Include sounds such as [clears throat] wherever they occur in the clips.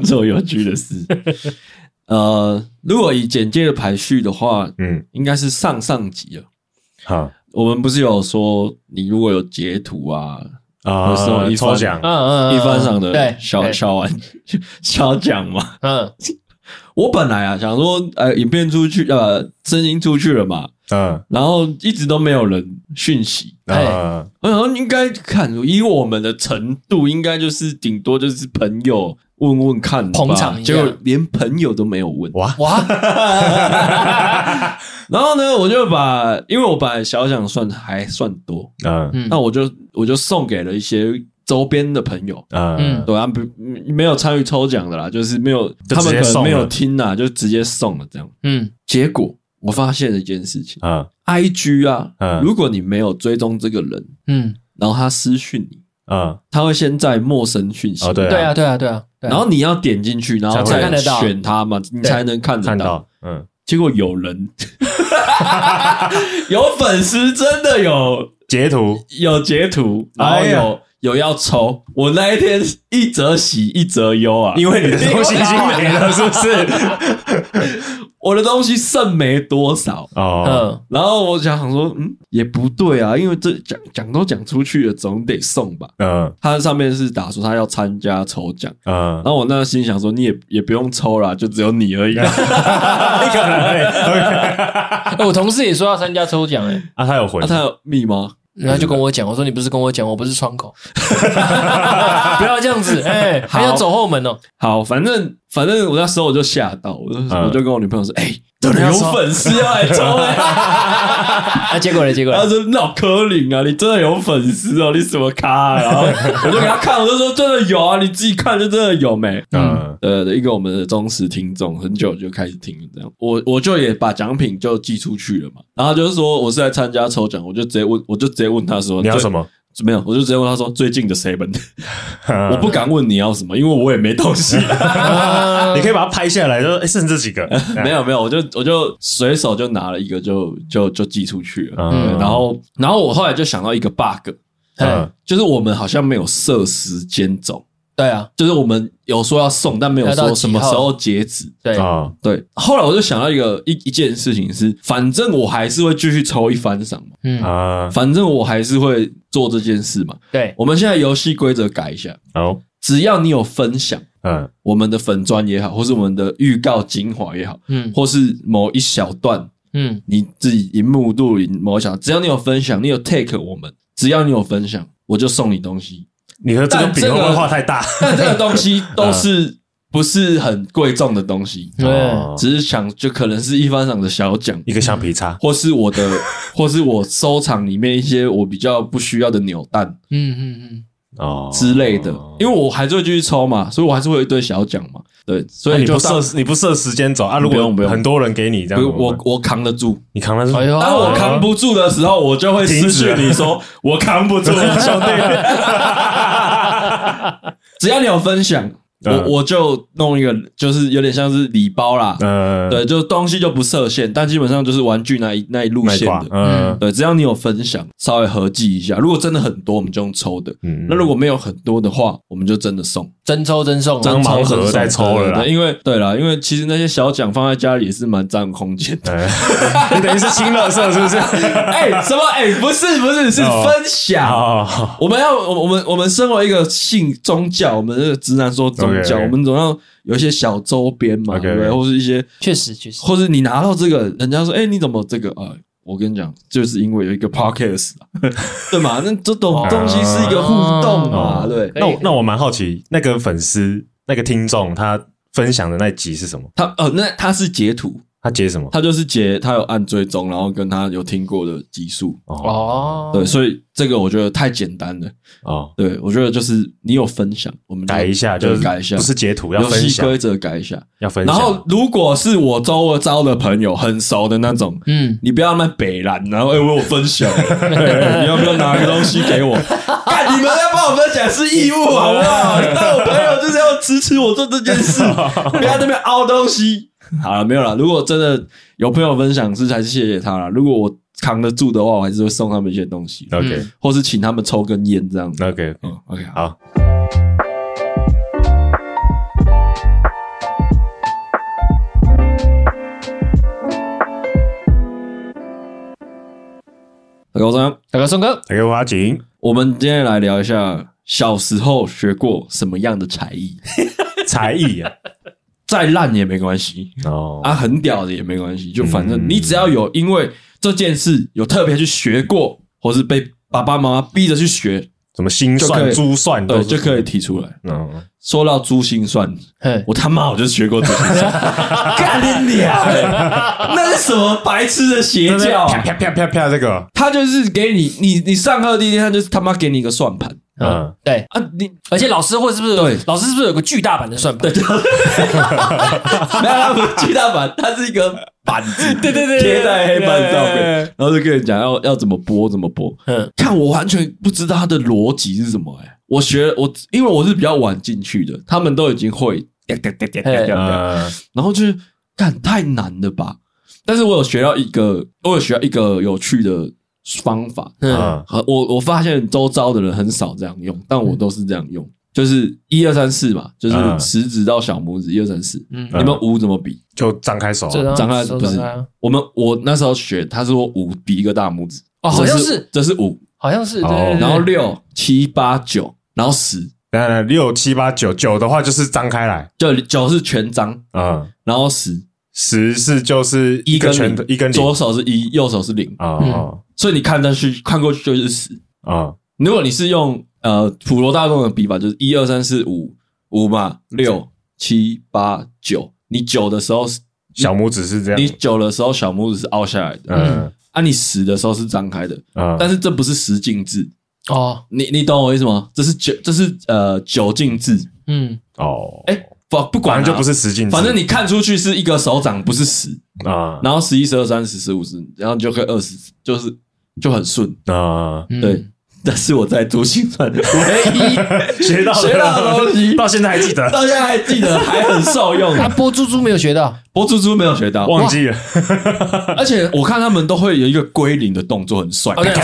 上做有趣的事。[laughs] 呃，如果以简介的排序的话，嗯，应该是上上集了。好，我们不是有说，你如果有截图啊，啊，有时候抽奖，嗯嗯，一番赏的小小玩 [laughs] 小奖嘛，嗯，[laughs] 我本来啊想说，呃，影片出去，呃，声音出去了嘛。嗯，然后一直都没有人讯息，嗯，然后应该看以我们的程度，应该就是顶多就是朋友问问看，捧场，结果连朋友都没有问，哇。哇！[laughs] 然后呢，我就把，因为我本来小奖算还算多，嗯，那我就我就送给了一些周边的朋友，嗯，对啊，不没有参与抽奖的啦，就是没有，他们可能没有听啊，就直接送了这样，嗯，结果。我发现了一件事情。啊，IG 啊，如果你没有追踪这个人，嗯，然后他私讯你，啊，他会先在陌生讯息，对啊，对啊，对啊，然后你要点进去，然后再选他嘛，你才能看得到，嗯，结果有人 [laughs] [laughs] 有粉丝真的有截图，有截图，然后有有要抽，我那一天一则喜一则忧啊，因为你的东西已经没了，是不是？[laughs] 我的东西剩没多少。哦，嗯，然后我想想说，嗯，也不对啊，因为这讲讲都讲出去了，总得送吧，嗯，他上面是打说他要参加抽奖，嗯，然后我那心想说，你也也不用抽啦，就只有你而已，[laughs] 你可能会，[laughs] 我同事也说要参加抽奖，诶啊，他有回，他有密吗？然后就跟我讲，我说你不是跟我讲，我不是窗口，[laughs] 不要这样子，哎，还要走后门哦。好，反正反正我那时候我就吓到，我就我就跟我女朋友说，哎，真的有粉丝要来抽哎，[laughs] 啊，结果呢？结果他说脑壳灵啊，你真的有粉丝哦，你什么咖？然后 [laughs] 我就给他看，我就说真的有啊，你自己看就真的有没？嗯，呃，一个我们的忠实听众，很久就开始听了这样，我我就也把奖品就寄出去了嘛，然后就是说我是来参加抽奖，我就直接问，我就直接问他说你要什么？没有，我就直接问他说最近的 seven，[laughs] 我不敢问你要什么，因为我也没东西。[laughs] 你可以把它拍下来，说哎，剩这几个？[laughs] 没有没有，我就我就随手就拿了一个，就就就寄出去了。然后然后我后来就想到一个 bug，就是我们好像没有设时间轴。对啊，就是我们有说要送，但没有说什么时候截止。对啊，对。后来我就想到一个一一件事情是，反正我还是会继续抽一番赏嘛。嗯啊，反正我还是会做这件事嘛。对，我们现在游戏规则改一下。好，只要你有分享，嗯，我们的粉砖也好，或是我们的预告精华也好，嗯，或是某一小段，嗯，你自己荧幕录影某一小，只要你有分享，你有 take 我们，只要你有分享，我就送你东西。你和这个比会不会画太大？[laughs] 但这个东西 [laughs] 都是不是很贵重的东西，对，只是想就可能是一番赏的小奖，一个橡皮擦，或是我的，[laughs] 或是我收藏里面一些我比较不需要的扭蛋，嗯嗯嗯，哦。之类的，因为我还是会继续抽嘛，所以我还是会有一堆小奖嘛。对，所以你不设你不设时间走啊？如果很多人给你这样，我我扛得住，你扛得住。当我扛不住的时候，我就会失去你说我扛不住，兄弟。[laughs] 只要你有分享。我我就弄一个，就是有点像是礼包啦，嗯，对，就东西就不设限，但基本上就是玩具那一那一路线的，嗯，对，只要你有分享，稍微合计一下，如果真的很多，我们就用抽的，嗯，那如果没有很多的话，我们就真的送，真抽真送，真盲盒再抽了啦，因为对啦，因为其实那些小奖放在家里也是蛮占空间的，[laughs] 你等于是清垃圾是不是？[laughs] 哎，什么？哎，不是不是是分享，我们要我我们我们身为一个信宗教，我们这个直男说宗。讲 Okay, okay. 我们总要有一些小周边嘛，okay, 对不对？或是一些确实确实，或是你拿到这个，人家说，哎，你怎么这个啊？我跟你讲，就是因为有一个 podcast [laughs] 对嘛？那这种东西是一个互动嘛，对。那我那我蛮好奇，那个粉丝、那个听众他分享的那集是什么？他呃，那他是截图。他截什么？他就是截他有按追踪，然后跟他有听过的集数哦。对，所以这个我觉得太简单了哦。对，我觉得就是你有分享，我们改一下，就是改一下，不是截图，要分享。游戏规则改一下，要分享。然后如果是我周遭的朋友很熟的那种，嗯，你不要那么北蓝，然后哎，我有分享，[laughs] 你要不要拿个东西给我？[laughs] 看你们要帮我分享是义务，好不好？那我朋友就是要支持我做这件事，[laughs] 不要在那边凹东西。[laughs] 好了，没有了。如果真的有朋友分享，是还是谢谢他了。如果我扛得住的话，我还是会送他们一些东西。OK，或是请他们抽根烟这样子。OK，OK，好。大哥张，大哥宋哥，大哥阿景，我们今天来聊一下小时候学过什么样的才艺？[laughs] 才艺啊。再烂也没关系哦，啊，很屌的也没关系，就反正你只要有因为这件事有特别去学过，或是被爸爸妈妈逼着去学。什么心算、珠算，对，就可以提出来。嗯，说到珠心算，我他妈我就学过珠心算，[laughs] 干你娘！那是什么白痴的邪教？啪啪啪啪啪！这个，他就是给你，你你上课第一天，他就是他妈给你一个算盘。嗯，对啊，你而且老师会是不是？对，老师是不是有个巨大版的算盘？对，[laughs] 没有，他不是巨大版，它是一个板子，[laughs] 对对对，贴在黑板上面，然后就跟你讲要要怎么拨，怎么拨。嗯，看我完全不知道它的逻辑是什么哎，我学我因为我是比较晚进去的，他们都已经会，然后就是干太难了吧？但是我有学到一个，我有学到一个有趣的。方法，嗯，我我发现周遭的人很少这样用，但我都是这样用，就是一二三四嘛，就是食指到小拇指一二三四，嗯，你们五怎么比？就张开手，张开不是？我们我那时候学，他说五比一个大拇指，哦，好像是，这是五，好像是，然后六七八九，然后十，来来六七八九九的话就是张开来，就九是全张，嗯，然后十。十是就是一个拳头，一根左手是一，右手是零。啊，所以你看上去看过去就是十。啊。如果你是用呃普罗大众的笔法，就是一二三四五五嘛，六七八九，你九的时候小拇指是这样，你九的时候小拇指是凹下来的，嗯，啊，你十的时候是张开的，嗯，但是这不是十进制。哦，你你懂我意思吗？这是九，这是呃九进制，嗯，哦，哎。不不管就不是十进，反正你看出去是一个手掌，不是十啊。然后十一、十二、三十、十五、十，然后你就可以二十，就是就很顺。啊。对，这是我在珠心算的 [laughs] 唯一学到学到的东西，到现在还记得，到现在还记得，还很受用。他播珠珠没有学到，播珠珠没有学到，忘记了。而且我看他们都会有一个归零的动作，很帅。对对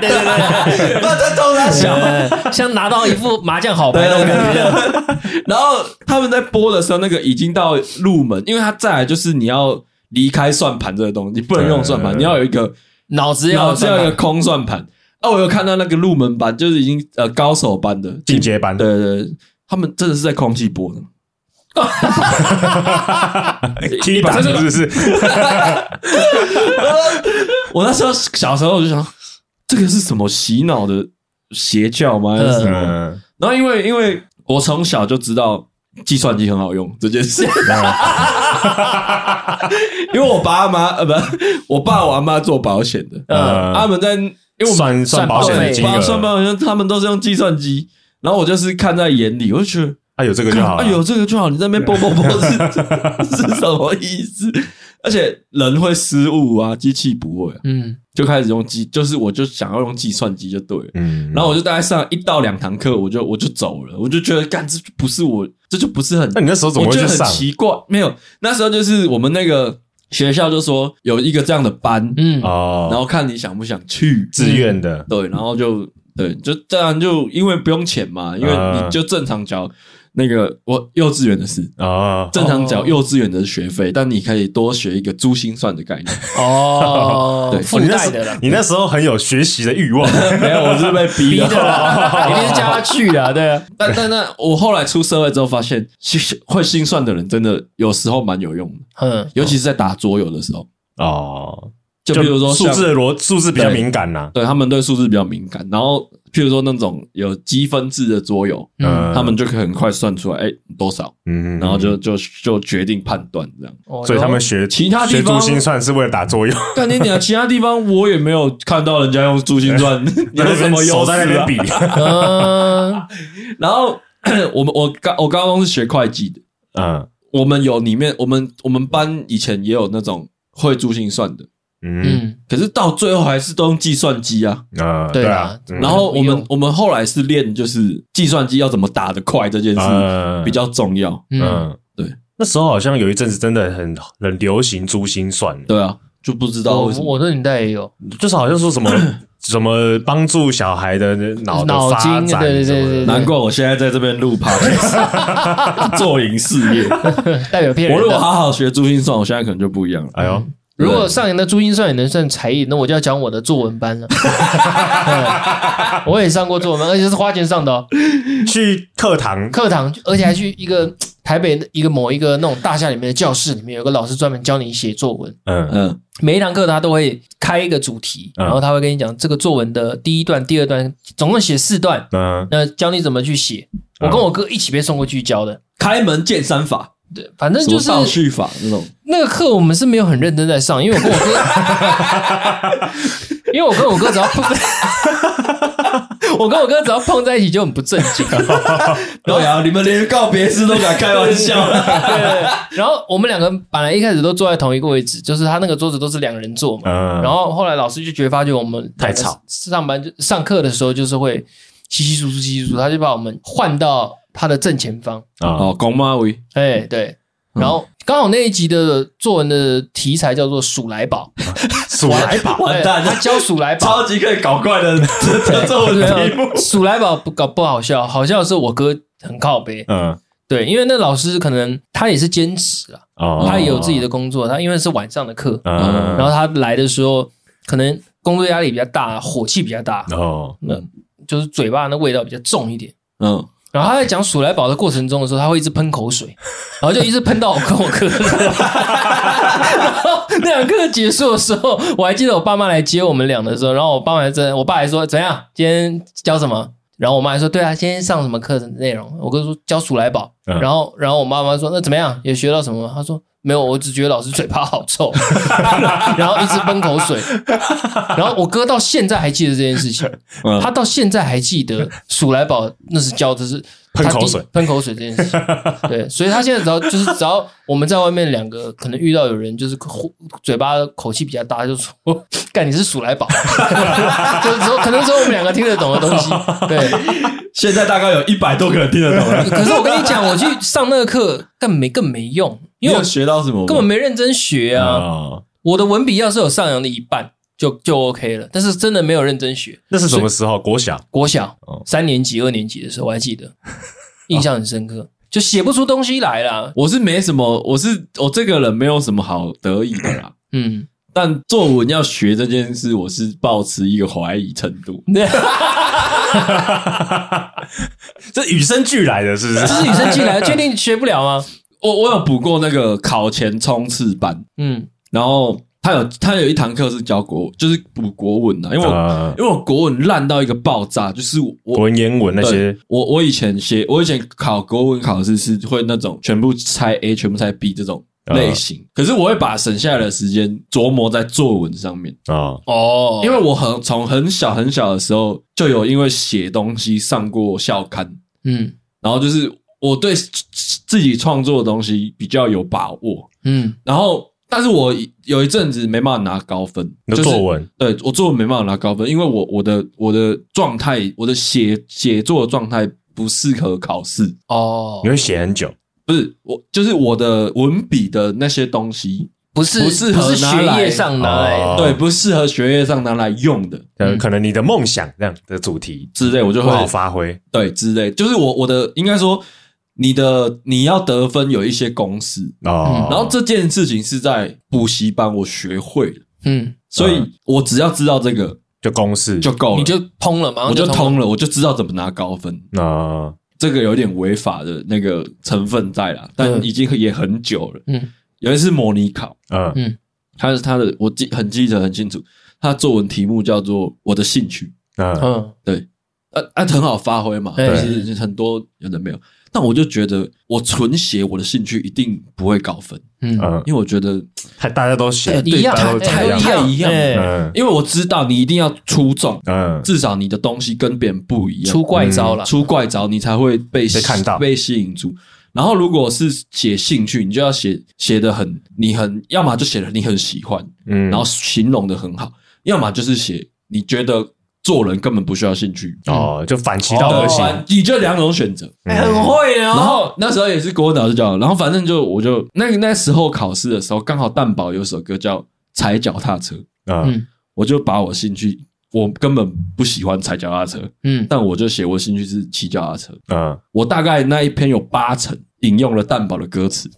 对，把这动作小，像拿到一副麻将好牌那种感觉。然后他们在播的时候，那个已经到入门，因为他再来就是你要离开算盘这个东西，你不能用算盘，你要有一个脑子要脑子要有一个空算盘。啊，我有看到那个入门班，就是已经呃高手班的进阶班，对对，他们真的是在空气播的。[laughs] 踢板是不是？[laughs] 我那时候小时候我就想，这个是什么洗脑的邪教吗？还是什么？然后因为因为我从小就知道计算机很好用这件事，[laughs] 因为我爸妈呃不，我爸我妈做保险的，呃，他们在。因为我算算保险的金额，算保险，他们都是用计算机，然后我就是看在眼里，我就觉得，啊有这个就好，啊有这个就好，你在那边啵啵啵是是什么意思？[laughs] 而且人会失误啊，机器不会，嗯，就开始用计，就是我就想要用计算机就对了，嗯，然后我就大概上一到两堂课，我就我就走了，我就觉得干这不是我，这就不是很，那你那时候怎么会去上？很奇怪，没有，那时候就是我们那个。学校就说有一个这样的班，嗯。哦，然后看你想不想去。自愿的，对，然后就对，就这样就因为不用钱嘛，因为你就正常交那个我幼稚园的事啊，正常缴幼稚园的学费，但你可以多学一个珠心算的概念哦，[laughs] 对，附带的了。你那时候很有学习的欲望，[laughs] 没有，我是被逼的，[laughs] 一定是叫他去啊，对啊。但但那我后来出社会之后发现，会心算的人真的有时候蛮有用的，嗯，尤其是在打桌游的时候哦，就比如说数字的逻数字比较敏感呐，对他们对数字比较敏感，然后。譬如说那种有积分制的桌游，嗯，他们就可以很快算出来，哎，多少，嗯，然后就就就决定判断这样。所以他们学其他地方珠心算是为了打桌游。但你讲其他地方，我也没有看到人家用珠心算，[laughs] 有什么手在那边比？嗯，[laughs] 然后 [clears throat] 我们我高我高中是学会计的，嗯，我们有里面我们我们班以前也有那种会珠心算的。嗯，可是到最后还是都用计算机啊。啊，对啊。然后我们我们后来是练，就是计算机要怎么打得快这件事比较重要。嗯，对。那时候好像有一阵子真的很很流行珠心算。对啊，就不知道为什么。我的年代也有，就是好像说什么 [coughs] 什么帮助小孩的脑脑筋，对对对。难怪我现在在这边录 podcast [laughs] 做影事业，代表骗人。我如果好好学珠心算，我现在可能就不一样了。哎呦。如果上演的珠心算也能算才艺，那我就要讲我的作文班了。[laughs] 我也上过作文班，而且是花钱上的哦。去课堂，课堂，而且还去一个台北一个某一个那种大厦里面的教室里面，有个老师专门教你写作文。嗯嗯，每一堂课他都会开一个主题，然后他会跟你讲这个作文的第一段、第二段，总共写四段。嗯，那教你怎么去写。我跟我哥一起被送过去教的，开门见山法。对，反正就是倒叙法那种。那个课我们是没有很认真在上，因为我跟我哥，[laughs] 因为我跟我哥只要碰在，我跟我哥只要碰在一起就很不正经。[laughs] 对啊，你们连告别式都敢开玩笑。[laughs] 对，对，对，然后我们两个本来一开始都坐在同一个位置，就是他那个桌子都是两个人坐嘛。然后后来老师就觉得发觉我们太吵，上班就上课的时候就是会稀稀疏疏、稀稀疏疏，他就把我们换到。他的正前方。哦，公妈位，哎，对，然后刚好那一集的作文的题材叫做“鼠来宝”，[laughs] 鼠来宝，完蛋，他教鼠来宝，超级可以搞怪的 [laughs] 作文题目。[laughs] 鼠来宝不搞不好笑，好笑的是我哥很靠北，嗯，对，因为那老师可能他也是兼职啊，他也有自己的工作，他因为是晚上的课，嗯，然后他来的时候可能工作压力比较大，火气比较大，哦，那就是嘴巴那味道比较重一点，嗯。然后他在讲鼠来宝的过程中的时候，他会一直喷口水，[laughs] 然后就一直喷到我跟我哥。然 [laughs] 后那堂课结束的时候，我还记得我爸妈来接我们俩的时候，然后我爸妈还在，我爸还说怎样？今天教什么？然后我妈还说对啊，今天上什么课程内容？我哥说教鼠来宝。然后，然后我妈妈说那怎么样？有学到什么吗？他说。没有，我只觉得老师嘴巴好臭，[laughs] 然后一直喷口水。然后我哥到现在还记得这件事情，他到现在还记得鼠来宝那是教的是喷口水，喷口水这件事情。对，所以他现在只要就是只要我们在外面两个可能遇到有人就是嘴巴口气比较大，就说 [laughs] 干你是鼠来宝，[laughs] 就是说可能说我们两个听得懂的东西。对，[laughs] 现在大概有一百多个人听得懂了。可是我跟你讲，我去上那个课更没更没用。因为我学到什么？根本没认真学啊！哦、我的文笔要是有上扬的一半，就就 OK 了。但是真的没有认真学。那是什么时候？国小，国小，哦、三年级、二年级的时候，我还记得，[laughs] 印象很深刻。哦、就写不出东西来啦。我是没什么，我是我这个人没有什么好得意的啦。嗯，但作文要学这件事，我是抱持一个怀疑程度。[laughs] 这与生俱来的，是不是？这是与生俱来的，确定学不了吗？我我有补过那个考前冲刺班，嗯，然后他有他有一堂课是教国，就是补国文的，因为我、呃、因为我国文烂到一个爆炸，就是我文言文那些，我我以前写我以前考国文考试是会那种全部猜 A 全部猜 B 这种类型，呃、可是我会把省下来的时间琢磨在作文上面。啊。哦，因为我很从很小很小的时候就有因为写东西上过校刊，嗯，然后就是。我对自己创作的东西比较有把握，嗯，然后，但是我有一阵子没办法拿高分，就是作文，对，我作文没办法拿高分，因为我我的我的状态，我的写写作的状态不适合考试。哦，你会写很久，不是我，就是我的文笔的那些东西不是不适合学业上拿来，对，不适合学业上拿来用的，呃，可能你的梦想这样的主题之类，我就会好发挥，对，之类，就是我我的应该说。你的你要得分有一些公式。哦，然后这件事情是在补习班我学会了，嗯，所以我只要知道这个就公式。就够了，你就通了嘛，我就通了，我就知道怎么拿高分。啊。这个有点违法的那个成分在啦，但已经也很久了，嗯，有一次模拟考，嗯。嗯，他是他的我记很记得很清楚，他作文题目叫做我的兴趣，嗯。对，啊啊很好发挥嘛，对，其实很多有的没有。但我就觉得，我纯写我的兴趣一定不会高分，嗯，因为我觉得太大家都写一样，太一样，嗯，因为我知道你一定要出众，嗯，至少你的东西跟别人不一样，出怪招了，出怪招你才会被看到，被吸引住。然后如果是写兴趣，你就要写写得很，你很，要么就写的你很喜欢，嗯，然后形容的很好，要么就是写你觉得。做人根本不需要兴趣。哦，就反其道而行，你就两种选择，很会哦。然后那时候也是国文老师教，然后反正就我就那那时候考试的时候，刚好蛋堡有首歌叫《踩脚踏车》，嗯，我就把我兴趣，我根本不喜欢踩脚踏车，嗯，但我就写我兴趣是骑脚踏车，嗯，我大概那一篇有八成引用了蛋堡的歌词。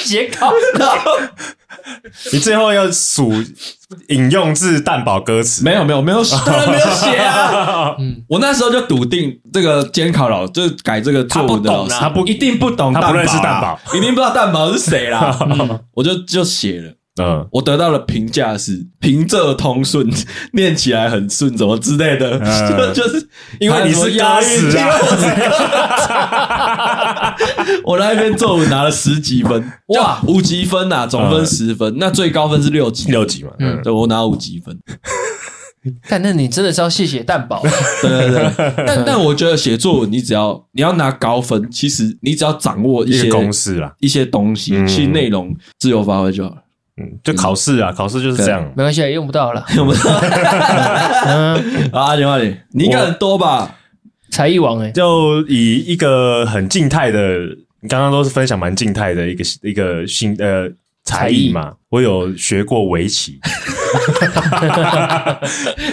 写稿，你最后要数引用自蛋堡歌词？没有，没有，没有，[laughs] 当然没有写啊。我那时候就笃定这个监考老就是改这个作文的老师，他不一定不懂，他不认识蛋堡，一定不知道蛋堡是谁啦。我就就写了。嗯，我得到的评价是平仄通顺，[laughs] 念起来很顺，怎么之类的，就 [laughs] 就是因为你是押韵啊。[laughs] 我那一篇作文拿了十几分，哇，五级分呐，总分十分，那最高分是六级，六级嘛，嗯，对，我拿五级分。但那你真的是要谢谢蛋宝，对对对。但但我觉得写作文，你只要你要拿高分，其实你只要掌握一些公式啦，一些东西，其实内容自由发挥就好了。嗯，就考试啊，考试就是这样，没关系，也用不到了，[laughs] 用不到。嗯，[laughs] 啊，电话里你应该很多吧？才艺王哎，就以一个很静态的，你刚刚都是分享蛮静态的一个一个新呃才艺嘛。我有学过围棋，[laughs]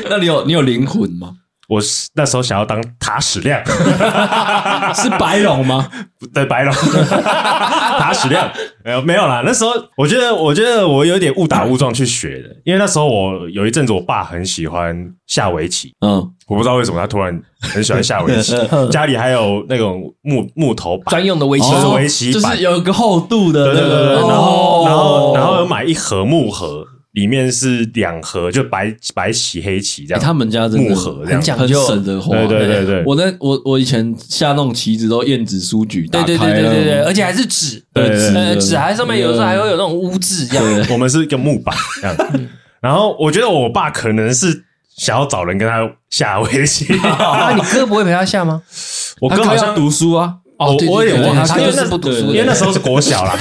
那你有你有灵魂吗？我是那时候想要当塔矢亮，[laughs] 是白龙吗？[laughs] 对，白龙。[laughs] 塔矢亮。没有没有啦。那时候我觉得，我觉得我有点误打误撞去学的，因为那时候我有一阵子，我爸很喜欢下围棋。嗯，我不知道为什么他突然很喜欢下围棋，家里还有那种木木头专用的围棋，围棋就是有一个厚度的，对对对，然后然后然后有买一盒木盒。里面是两盒，就白白棋黑棋这样。他们家木盒这样，很讲究，省着花。对对对对，我那我我以前下那种棋子都燕子书局，对对对对对对，而且还是纸，对纸纸还上面有时候还会有那种污渍这样。我们是一个木板这样。然后我觉得我爸可能是想要找人跟他下围棋。那 [laughs] 你哥不会陪他下吗？我哥好像读书啊。哦，我也忘了，他就是不读书，因为那时候是国小啦。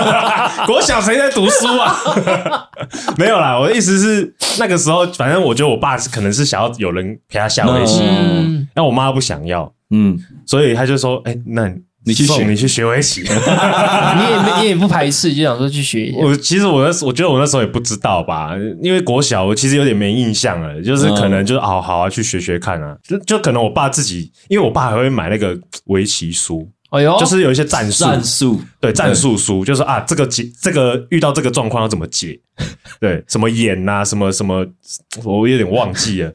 [laughs] 国小谁在读书啊？[laughs] 没有啦，我的意思是那个时候，反正我觉得我爸是可能是想要有人陪他下围棋，那我妈不想要，嗯，所以他就说：“哎，那你去学，你去学围棋。[laughs] ”你也，你也不排斥，就想说去学一下。我其实我那，我觉得我那时候也不知道吧，因为国小我其实有点没印象了，就是可能就是好好啊去学学看啊，就就可能我爸自己，因为我爸还会买那个围棋书。哎呦，就是有一些战术，战术对战术书，就是啊，这个解这个遇到这个状况要怎么解？对，什么眼呐，什么什么，我有点忘记了，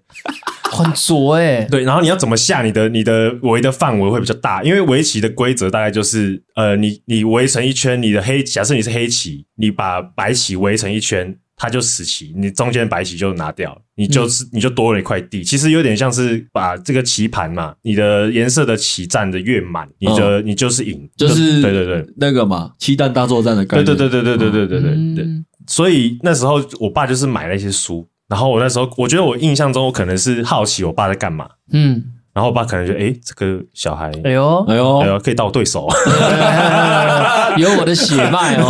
很拙哎。对，然后你要怎么下？你的你的围的范围会比较大，因为围棋的规则大概就是，呃，你你围成一圈，你的黑，假设你是黑棋，你把白棋围成一圈。它就死棋，你中间白棋就拿掉，你就是你就多了一块地。其实有点像是把这个棋盘嘛，你的颜色的棋占的越满，你的你就是赢，就是对对对，那个嘛，棋弹大作战的概念。对对对对对对对对对对。所以那时候我爸就是买了一些书，然后我那时候我觉得我印象中我可能是好奇我爸在干嘛，嗯，然后我爸可能就诶这个小孩，哎呦。哎呦。哎呦，可以当我对手，[laughs] 有我的血脉哦。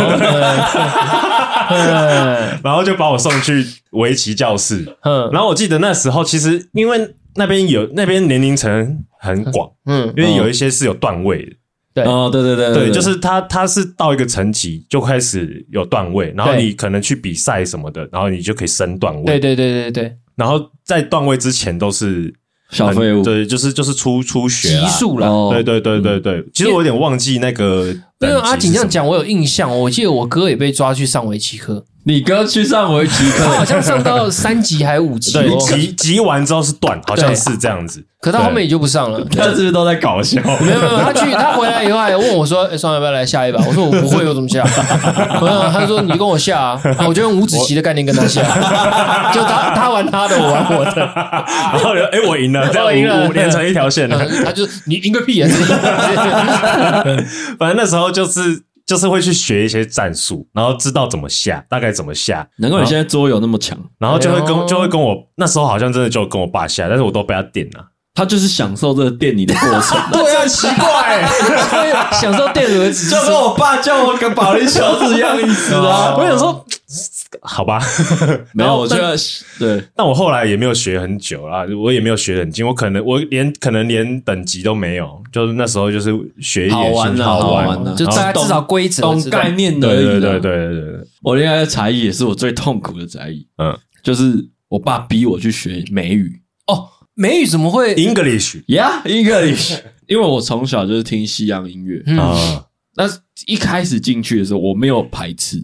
[laughs] [laughs] 然后就把我送去围棋教室。嗯，然后我记得那时候，其实因为那边有那边年龄层很广，嗯，因为有一些是有段位的。对，哦，对对对对，就是他他是到一个层级就开始有段位，然后你可能去比赛什么的，然后你就可以升段位。对对对对对。然后在段位之前都是小废物，对，就是就是初初学级数了。对对对对对，其实我有点忘记那个。因为阿锦这样讲，我有印象。我记得我哥也被抓去上围棋课。你哥去上围棋课，好像上到三级还是五级？对，级级完之后是断，好像是这样子。可他后面也就不上了。他是不是都在搞笑？没有没有，他去 [laughs] 他回来以后还问我说：“哎，双要不要来下一把？”我说：“我不会，我怎么下？” [laughs] 他说：“你跟我下啊！”我就用五子棋的概念跟他下，[laughs] 就他他玩他的，我玩我的。然后哎，我赢了，这样五五连成一条线了。他就你赢个屁啊！反正那时候就是。就是会去学一些战术，然后知道怎么下，大概怎么下。难怪你现在桌游那么强，然后就会跟就会跟我那时候好像真的就跟我爸下，但是我都被他电了。他就是享受这个电你的过程，[laughs] 对啊，奇怪，享受电儿子，就跟我爸叫我跟保龄球是一样意思啊。我想说。好吧，[laughs] 没有，我觉得对，但我后来也没有学很久啦，我也没有学很精，我可能我连可能连等级都没有，就是那时候就是学一点好玩的，好玩的，就大概至少规则、懂概念的。对对对对对对，我恋爱的才艺也是我最痛苦的才艺，嗯，就是我爸逼我去学美语。哦，美语怎么会 English？Yeah，English。[laughs] 因为我从小就是听西洋音乐啊。那一开始进去的时候，我没有排斥。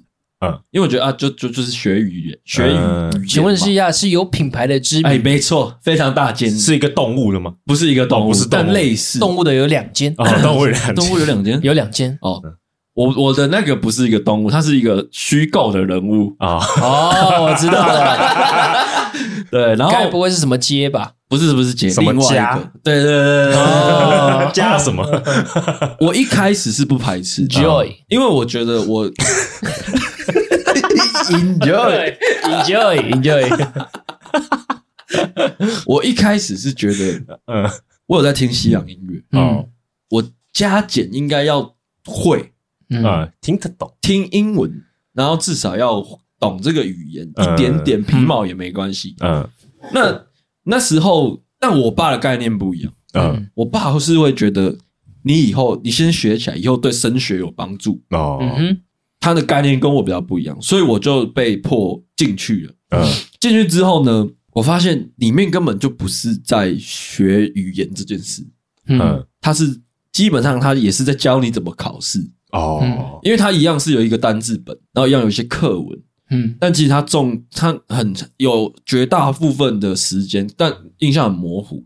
嗯，因为我觉得啊，就就就是学语言，学语言。请问一下，是有品牌的知名？哎，没错，非常大间，是一个动物的吗？不是一个动物，是但类似动物的有两间。动物有两，动物有两间，有两间。哦，我我的那个不是一个动物，它是一个虚构的人物啊。哦，我知道了。[laughs] 对，然后该不会是什么街吧？不是，不是街，什么家？对对对对，加什么？[laughs] 我一开始是不排斥 Joy，因为我觉得我。[laughs] [laughs] Enjoy，enjoy，enjoy。我一开始是觉得，嗯，我有在听西洋音乐，嗯，我加减应该要会，嗯，听得懂，听英文，然后至少要懂这个语言一点点皮毛也没关系，嗯。那那时候，但我爸的概念不一样，嗯，我爸是会觉得你以后你先学起来，以后对升学有帮助，哦。嗯他的概念跟我比较不一样，所以我就被迫进去了。嗯，进去之后呢，我发现里面根本就不是在学语言这件事。嗯，他是基本上他也是在教你怎么考试哦，因为他一样是有一个单字本，然后一样有一些课文。嗯，但其实他重他很有绝大部分的时间，但印象很模糊。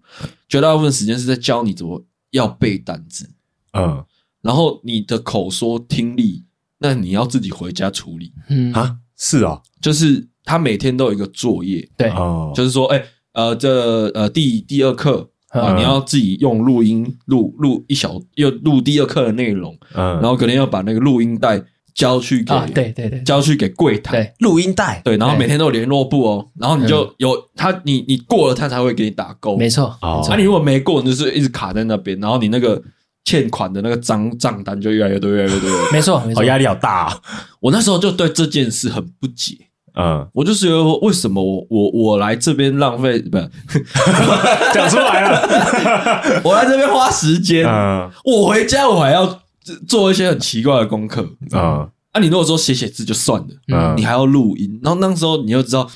绝大部分时间是在教你怎么要背单词。嗯，然后你的口说听力。那你要自己回家处理，嗯。啊，是啊，就是他每天都有一个作业，对，哦，就是说，哎，呃，这呃第第二课啊，你要自己用录音录录一小，又录第二课的内容，嗯，然后可能要把那个录音带交去给，对对对，交去给柜台，录音带，对，然后每天都有联络簿哦，然后你就有他，你你过了他才会给你打勾，没错，啊，你如果没过，你就是一直卡在那边，然后你那个。欠款的那个账账单就越来越多，越来越多。[laughs] 没错，没错，压力好大啊。我那时候就对这件事很不解。嗯，我就是觉得为什么我我我来这边浪费不是 [laughs] 讲出来了，[laughs] 我来这边花时间，我回家我还要做一些很奇怪的功课。啊，啊，你如果说写写字就算了，嗯，你还要录音，然后那时候你又知道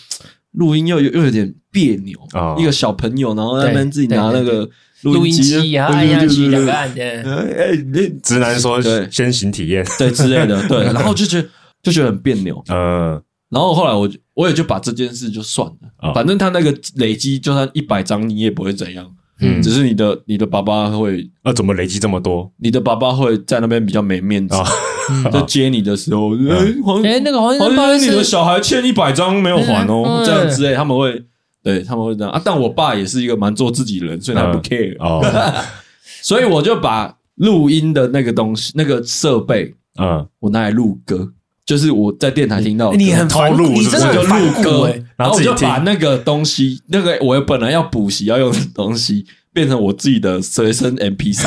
录音又又有点别扭，一个小朋友，然后在那边自己拿那个。录音机啊，按下去两个按键。哎，直男说，先行体验对之类的，对，然后就觉得就觉得很别扭，嗯，然后后来我我也就把这件事就算了，反正他那个累积就算一百张你也不会怎样，嗯，只是你的你的爸爸会，那怎么累积这么多？你的爸爸会在那边比较没面子，[laughs] 在接你的时候，哎，黄哎那个黄先生，你的小孩欠一百张没有还哦，这样之类他们会。对，他们会这样。啊，但我爸也是一个蛮做自己的人，所以他不 care 哦。[laughs] 所以我就把录音的那个东西、那个设备，嗯，我拿来录歌，就是我在电台听到，你很投入，你真的就录歌，然后我就把那个东西，那个我本来要补习要用的东西，变成我自己的随身 MP3，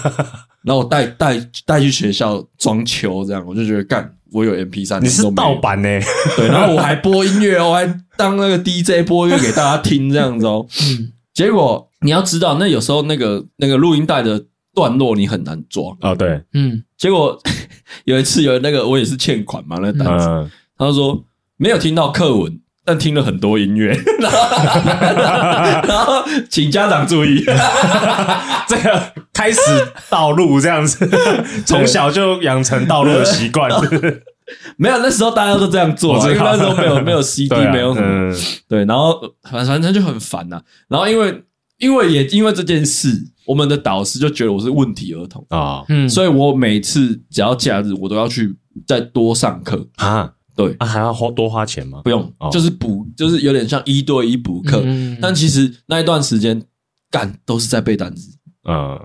[laughs] 然后我带带带去学校装球，这样我就觉得干。我有 MP 三你是盗版呢？对，然后我还播音乐哦，我还当那个 DJ 播音乐给大家听这样子哦。[laughs] 嗯，结果你要知道，那有时候那个那个录音带的段落你很难抓啊。对，嗯。结果 [laughs] 有一次有那个我也是欠款嘛，那单子，他说没有听到课文，但听了很多音乐，[laughs] 然后请家长注意，[laughs] 这个开始道路这样子，从小就养成道路的习惯。没有，那时候大家都这样做，因为那时候没有没有 CD，没有什么。对，然后反反正就很烦呐。然后因为因为也因为这件事，我们的导师就觉得我是问题儿童啊，嗯，所以我每次只要假日，我都要去再多上课啊。对啊，还要花多花钱吗？不用，就是补，就是有点像一对一补课。但其实那一段时间干都是在背单词，嗯，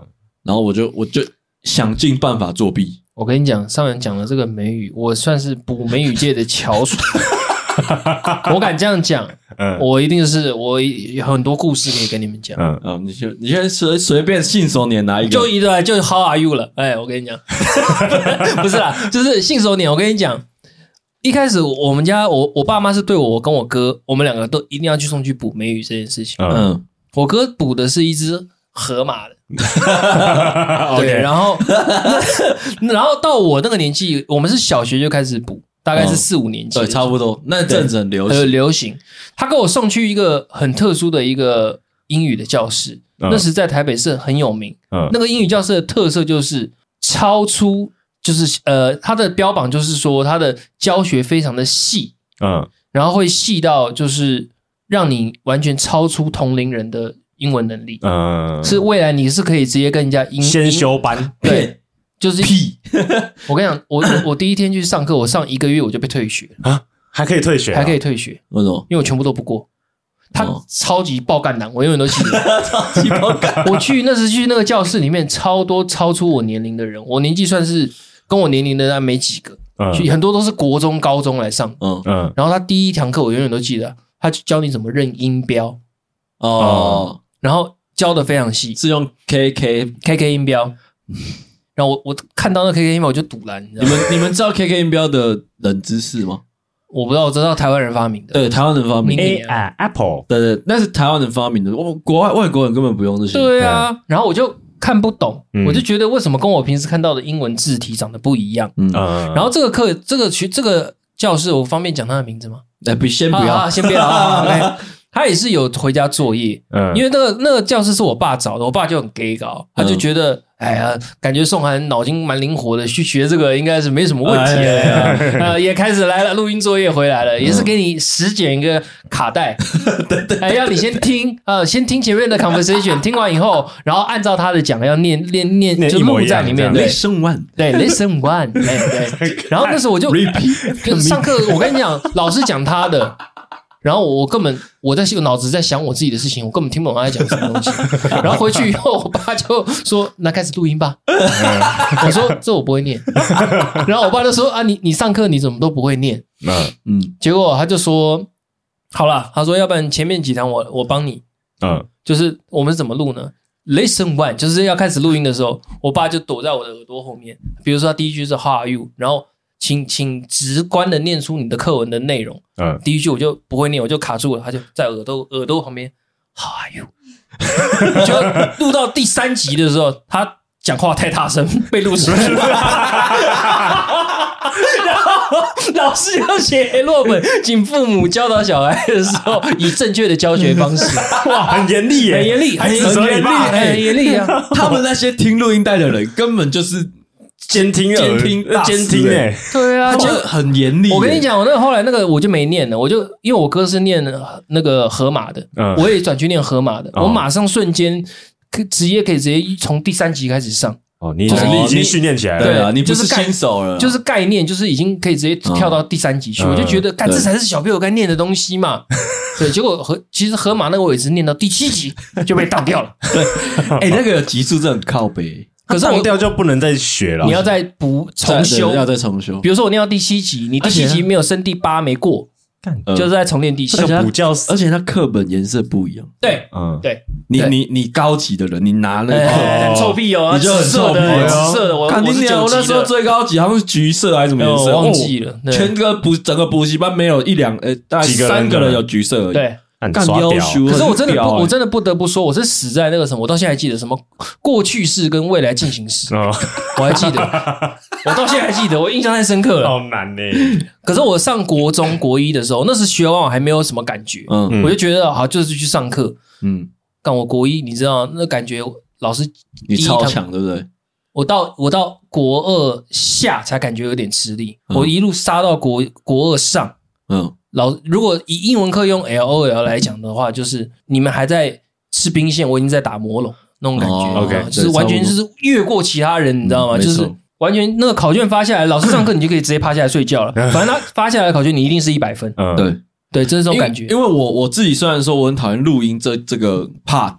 然后我就我就想尽办法作弊。我跟你讲，上人讲的这个美语，我算是补美语界的翘楚。[laughs] [laughs] 我敢这样讲，嗯，我一定是我有很多故事可以跟你们讲。嗯嗯，你就你先随随便信手拈来一个，就一个就 How are you 了？哎，我跟你讲，[laughs] 不是啦，就是信手拈。我跟你讲。一开始我们家我我爸妈是对我，我跟我哥，我们两个都一定要去送去补美语这件事情。嗯，我哥补的是一只河马的，[laughs] 对，然后然后到我那个年纪，我们是小学就开始补，大概是四五年级，差不多。那阵子很流行，很流行。他给我送去一个很特殊的一个英语的教室，那时在台北是很有名。那个英语教室的特色就是超出，就是呃，它的标榜就是说它的教学非常的细，嗯，然后会细到就是让你完全超出同龄人的英文能力，嗯，是未来你是可以直接跟人家英先修班，对，[laughs] 就是屁。[laughs] 我跟你讲，我我第一天去上课，我上一个月我就被退学啊，还可以退学，还可以退学，为什么？因为我全部都不过。他超级爆干男，我永远都记得。[laughs] 超级爆干！我去那时去那个教室里面，超多超出我年龄的人。我年纪算是跟我年龄的人没几个，嗯，很多都是国中、高中来上。嗯嗯。然后他第一堂课我永远都记得，他教你怎么认音标。哦。然后教的非常细，是用 K K K K 音标。然后我我看到那 K K 音标我就堵了。你们你们知道 K K 音标的冷知识吗？我不知道，我知道台湾人发明的。对，台湾人发明的。A Apple。对对，那是台湾人发明的。我国外外国人根本不用这些。对啊，然后我就看不懂，我就觉得为什么跟我平时看到的英文字体长得不一样？嗯。然后这个课，这个学，这个教室，我方便讲他的名字吗？哎，不，先不要，先不要。[laughs] 他也是有回家作业，嗯，因为那个那个教室是我爸找的，我爸就很 gay 搞，他就觉得。哎呀，感觉宋涵脑筋蛮灵活的，去学这个应该是没什么问题的。[laughs] 呃，也开始来了，录音作业回来了，也是给你实剪一个卡带，[laughs] 对对，哎，要你先听，呃，先听前面的 conversation，[laughs] 听完以后，然后按照他的讲，要念念念，就录在里面。Listen one，对，Listen one，对对。然后那时候我就 repeat，上课我跟你讲，老师讲他的。然后我根本我在我脑子在想我自己的事情，我根本听不懂他在讲什么东西。[laughs] 然后回去以后，我爸就说：“那开始录音吧。[laughs] ”我说：“这我不会念。”然后我爸就说：“啊，你你上课你怎么都不会念？”嗯嗯。结果他就说：“好了，他说要不然前面几堂我我帮你。”嗯，就是我们怎么录呢？Listen one，就是要开始录音的时候，我爸就躲在我的耳朵后面。比如说他第一句是 How are you？然后。请请直观的念出你的课文的内容。嗯，第一句我就不会念，我就卡住了。他就在耳朵耳朵旁边，How are you？[laughs] 就录到第三集的时候，他讲话太大声，被录出来了。[laughs] 然后老师要写落本，请父母教导小孩的时候，以正确的教学方式。[laughs] 哇，很严厉耶，很严厉，很严厉，很严厉啊！他们那些听录音带的人，根本就是。监听，监听，监听，哎，对啊，就很严厉。我跟你讲，我那个后来那个我就没念了，我就因为我哥是念那个河马的，我也转去念河马的，我马上瞬间可直接可以直接从第三集开始上。哦，你能力已经训练起来了，对啊，你不是新手了，就是概念，就是已经可以直接跳到第三集去。我就觉得，干这才是小朋友该念的东西嘛。[laughs] 对，结果河其实河马那个我也是念到第七集就被当掉了。对，[laughs] 哎，那个集数真的很靠北。可是我掉就不能再学了，你要再补重修，要再重修。比如说我念到第七集，你第七集没有升第八没过，就是在重练第七。补教，而且它课本颜色不一样。对，嗯，对，你你你高级的人，你拿那个臭屁哦，你就很臭屁哦，紫色的。我肯定我那时候最高级好像是橘色还是什么颜色，忘记了。全个补整个补习班没有一两呃，大概三个人有橘色而已。对。干要求，可是我真的不，我真的不得不说，我是死在那个什么，我到现在还记得什么过去式跟未来进行时，[laughs] 我还记得，[laughs] 我到现在还记得，我印象太深刻了。好难呢。[laughs] 可是我上国中国一的时候，那时学完我还没有什么感觉，嗯，我就觉得好就是去上课，嗯，干我国一，你知道那感觉，老师你超强对不对？我到我到国二下才感觉有点吃力，我一路杀到国国二上，嗯。老，如果以英文课用 L O L 来讲的话，就是你们还在吃兵线，我已经在打魔龙那种感觉。哦、OK，就是完全就是越过其他人，你知道吗？嗯、就是完全那个考卷发下来，老师上课你就可以直接趴下来睡觉了。[laughs] 反正他发下来的考卷，你一定是一百分。嗯，对。对，这是这种感觉。因为我我自己虽然说我很讨厌录音这这个 part，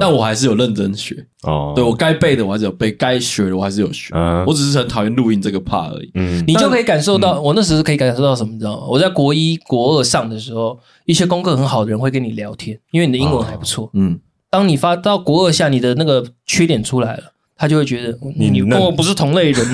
但我还是有认真学。哦，对我该背的我还是有背，该学的我还是有学。我只是很讨厌录音这个 part 而已。嗯，你就可以感受到，我那时候可以感受到什么，你知道吗？我在国一、国二上的时候，一些功课很好的人会跟你聊天，因为你的英文还不错。嗯，当你发到国二下，你的那个缺点出来了。他就会觉得你你跟我不是同类人，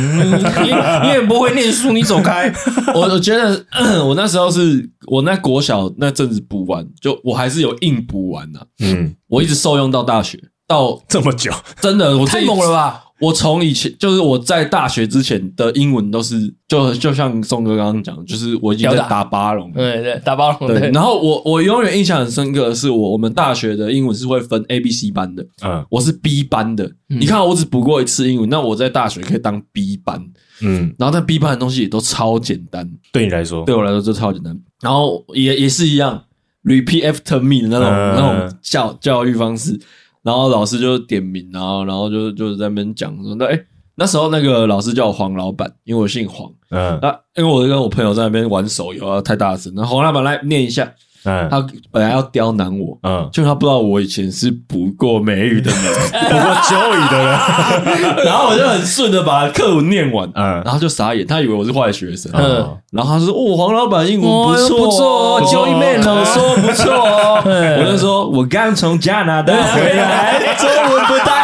你你也不会念书，你走开。[laughs] 我我觉得 [clears throat] 我那时候是我那国小那阵子补完，就我还是有硬补完的。嗯，我一直受用到大学，到这么久，真的我太猛了吧！我从以前就是我在大学之前的英文都是就就像宋哥刚刚讲，就是我已经在打。巴龙，对对，打巴龙。对，然后我我永远印象很深刻的是我我们大学的英文是会分 A、B、C 班的，嗯，我是 B 班的。你看我只补过一次英文，那我在大学可以当 B 班，嗯，然后在 B 班的东西也都超简单，对你来说，对我来说就超简单。然后也也是一样，repeat after me 的那种那种教教育方式。然后老师就点名，然后然后就就在那边讲说，那哎那时候那个老师叫我黄老板，因为我姓黄，嗯，那因为我跟我朋友在那边玩手游啊，太大声，那黄老板来念一下，嗯，他本来要刁难我，嗯，就他不知道我以前是补过美语的人，[laughs] 补过九语的人，[laughs] 然后我就很顺的把课文念完，嗯，然后就傻眼，他以为我是坏学生，嗯，然后他说哦，黄老板英文不错，不错，九语妹可说不错哦，[laughs] 我就说我刚从加拿大回来，中文不太好。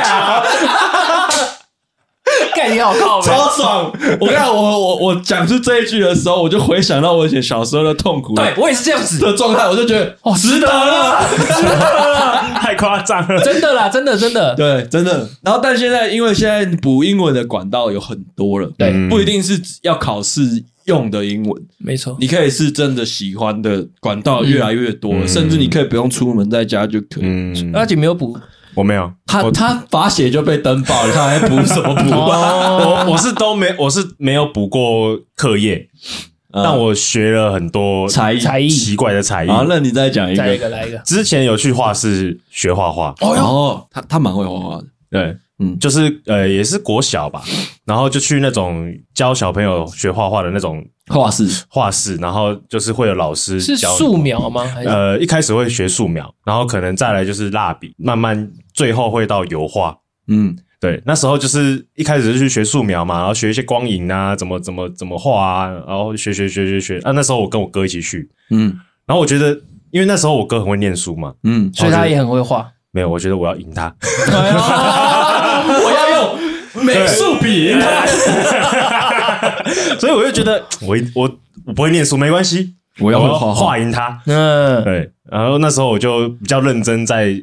超爽！我看我我我讲出这一句的时候，我就回想到我以前小时候的痛苦。对我也是这样子的状态，我就觉得哦，值得了，值得了，太夸张了，真的啦，真的真的，对，真的。然后，但现在因为现在补英文的管道有很多了，对，不一定是要考试用的英文，没错，你可以是真的喜欢的管道越来越多，甚至你可以不用出门，在家就可以。而且没有补。我没有，他他罚写就被登报了，他还补什么补？[laughs] [laughs] 我我是都没，我是没有补过课业，但我学了很多才艺，才艺。奇怪的才艺。好，那你再讲一个，来一个，来一个。之前有去画室学画画，哦，他他蛮会画画的，对，嗯，就是呃，也是国小吧，然后就去那种教小朋友学画画的那种。画室，画室，然后就是会有老师是素描吗？呃，一开始会学素描，然后可能再来就是蜡笔，慢慢最后会到油画。嗯，对，那时候就是一开始是去学素描嘛，然后学一些光影啊，怎么怎么怎么画啊，然后学学学学学。啊，那时候我跟我哥一起去，嗯，然后我觉得，因为那时候我哥很会念书嘛，嗯，所以他也很会画。没有，我觉得我要赢他，我要用美术笔赢他。所以我就觉得我我我不会念书没关系，我要画画赢他。嗯，对。然后那时候我就比较认真在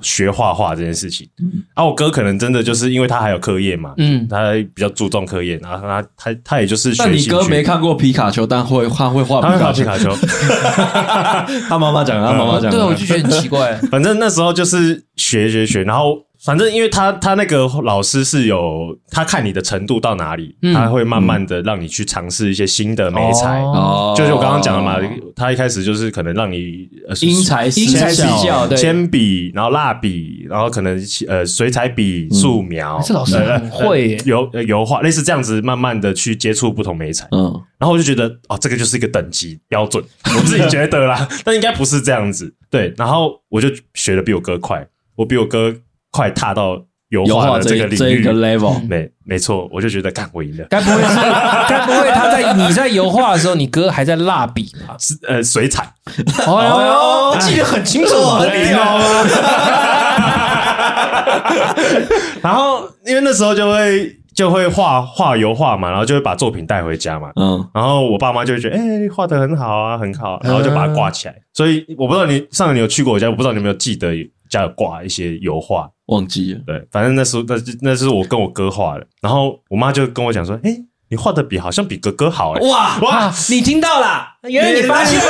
学画画这件事情。啊，我哥可能真的就是因为他还有课业嘛，嗯，他比较注重课业，然后他他他也就是。但你哥没看过皮卡丘，但会画会画皮卡丘。[laughs] 他妈妈讲，他妈妈讲，对，我就觉得很奇怪。[laughs] 反正那时候就是学学学，然后。反正因为他他那个老师是有他看你的程度到哪里，他会慢慢的让你去尝试一些新的媒材，就是我刚刚讲的嘛，他一开始就是可能让你因材施教，铅笔，然后蜡笔，然后可能呃水彩笔、素描，这老师很会油油画，类似这样子，慢慢的去接触不同媒材，嗯，然后我就觉得哦，这个就是一个等级标准，[laughs] 我自己觉得啦，但应该不是这样子，对，然后我就学的比我哥快，我比我哥。快踏到油画的这个领域，这个 level，[laughs] 没没错，我就觉得干我赢了。该不会是？该不会他在你在油画的时候，你哥还在蜡笔吧？[laughs] 是呃水彩。哦哟，记得很清楚，很厉害。[laughs] 然后因为那时候就会就会画画油画嘛，然后就会把作品带回家嘛。嗯，然后我爸妈就会觉得，哎，画的很好啊，很好，然后就把它挂起来。所以我不知道你上次你有去过我家，我不知道你有没有记得家有挂一些油画。忘记了，对，反正那时候那那是我跟我哥画的，然后我妈就跟我讲说：“哎，你画的笔好像比哥哥好。”哎，哇哇，你听到了？原来你发现了，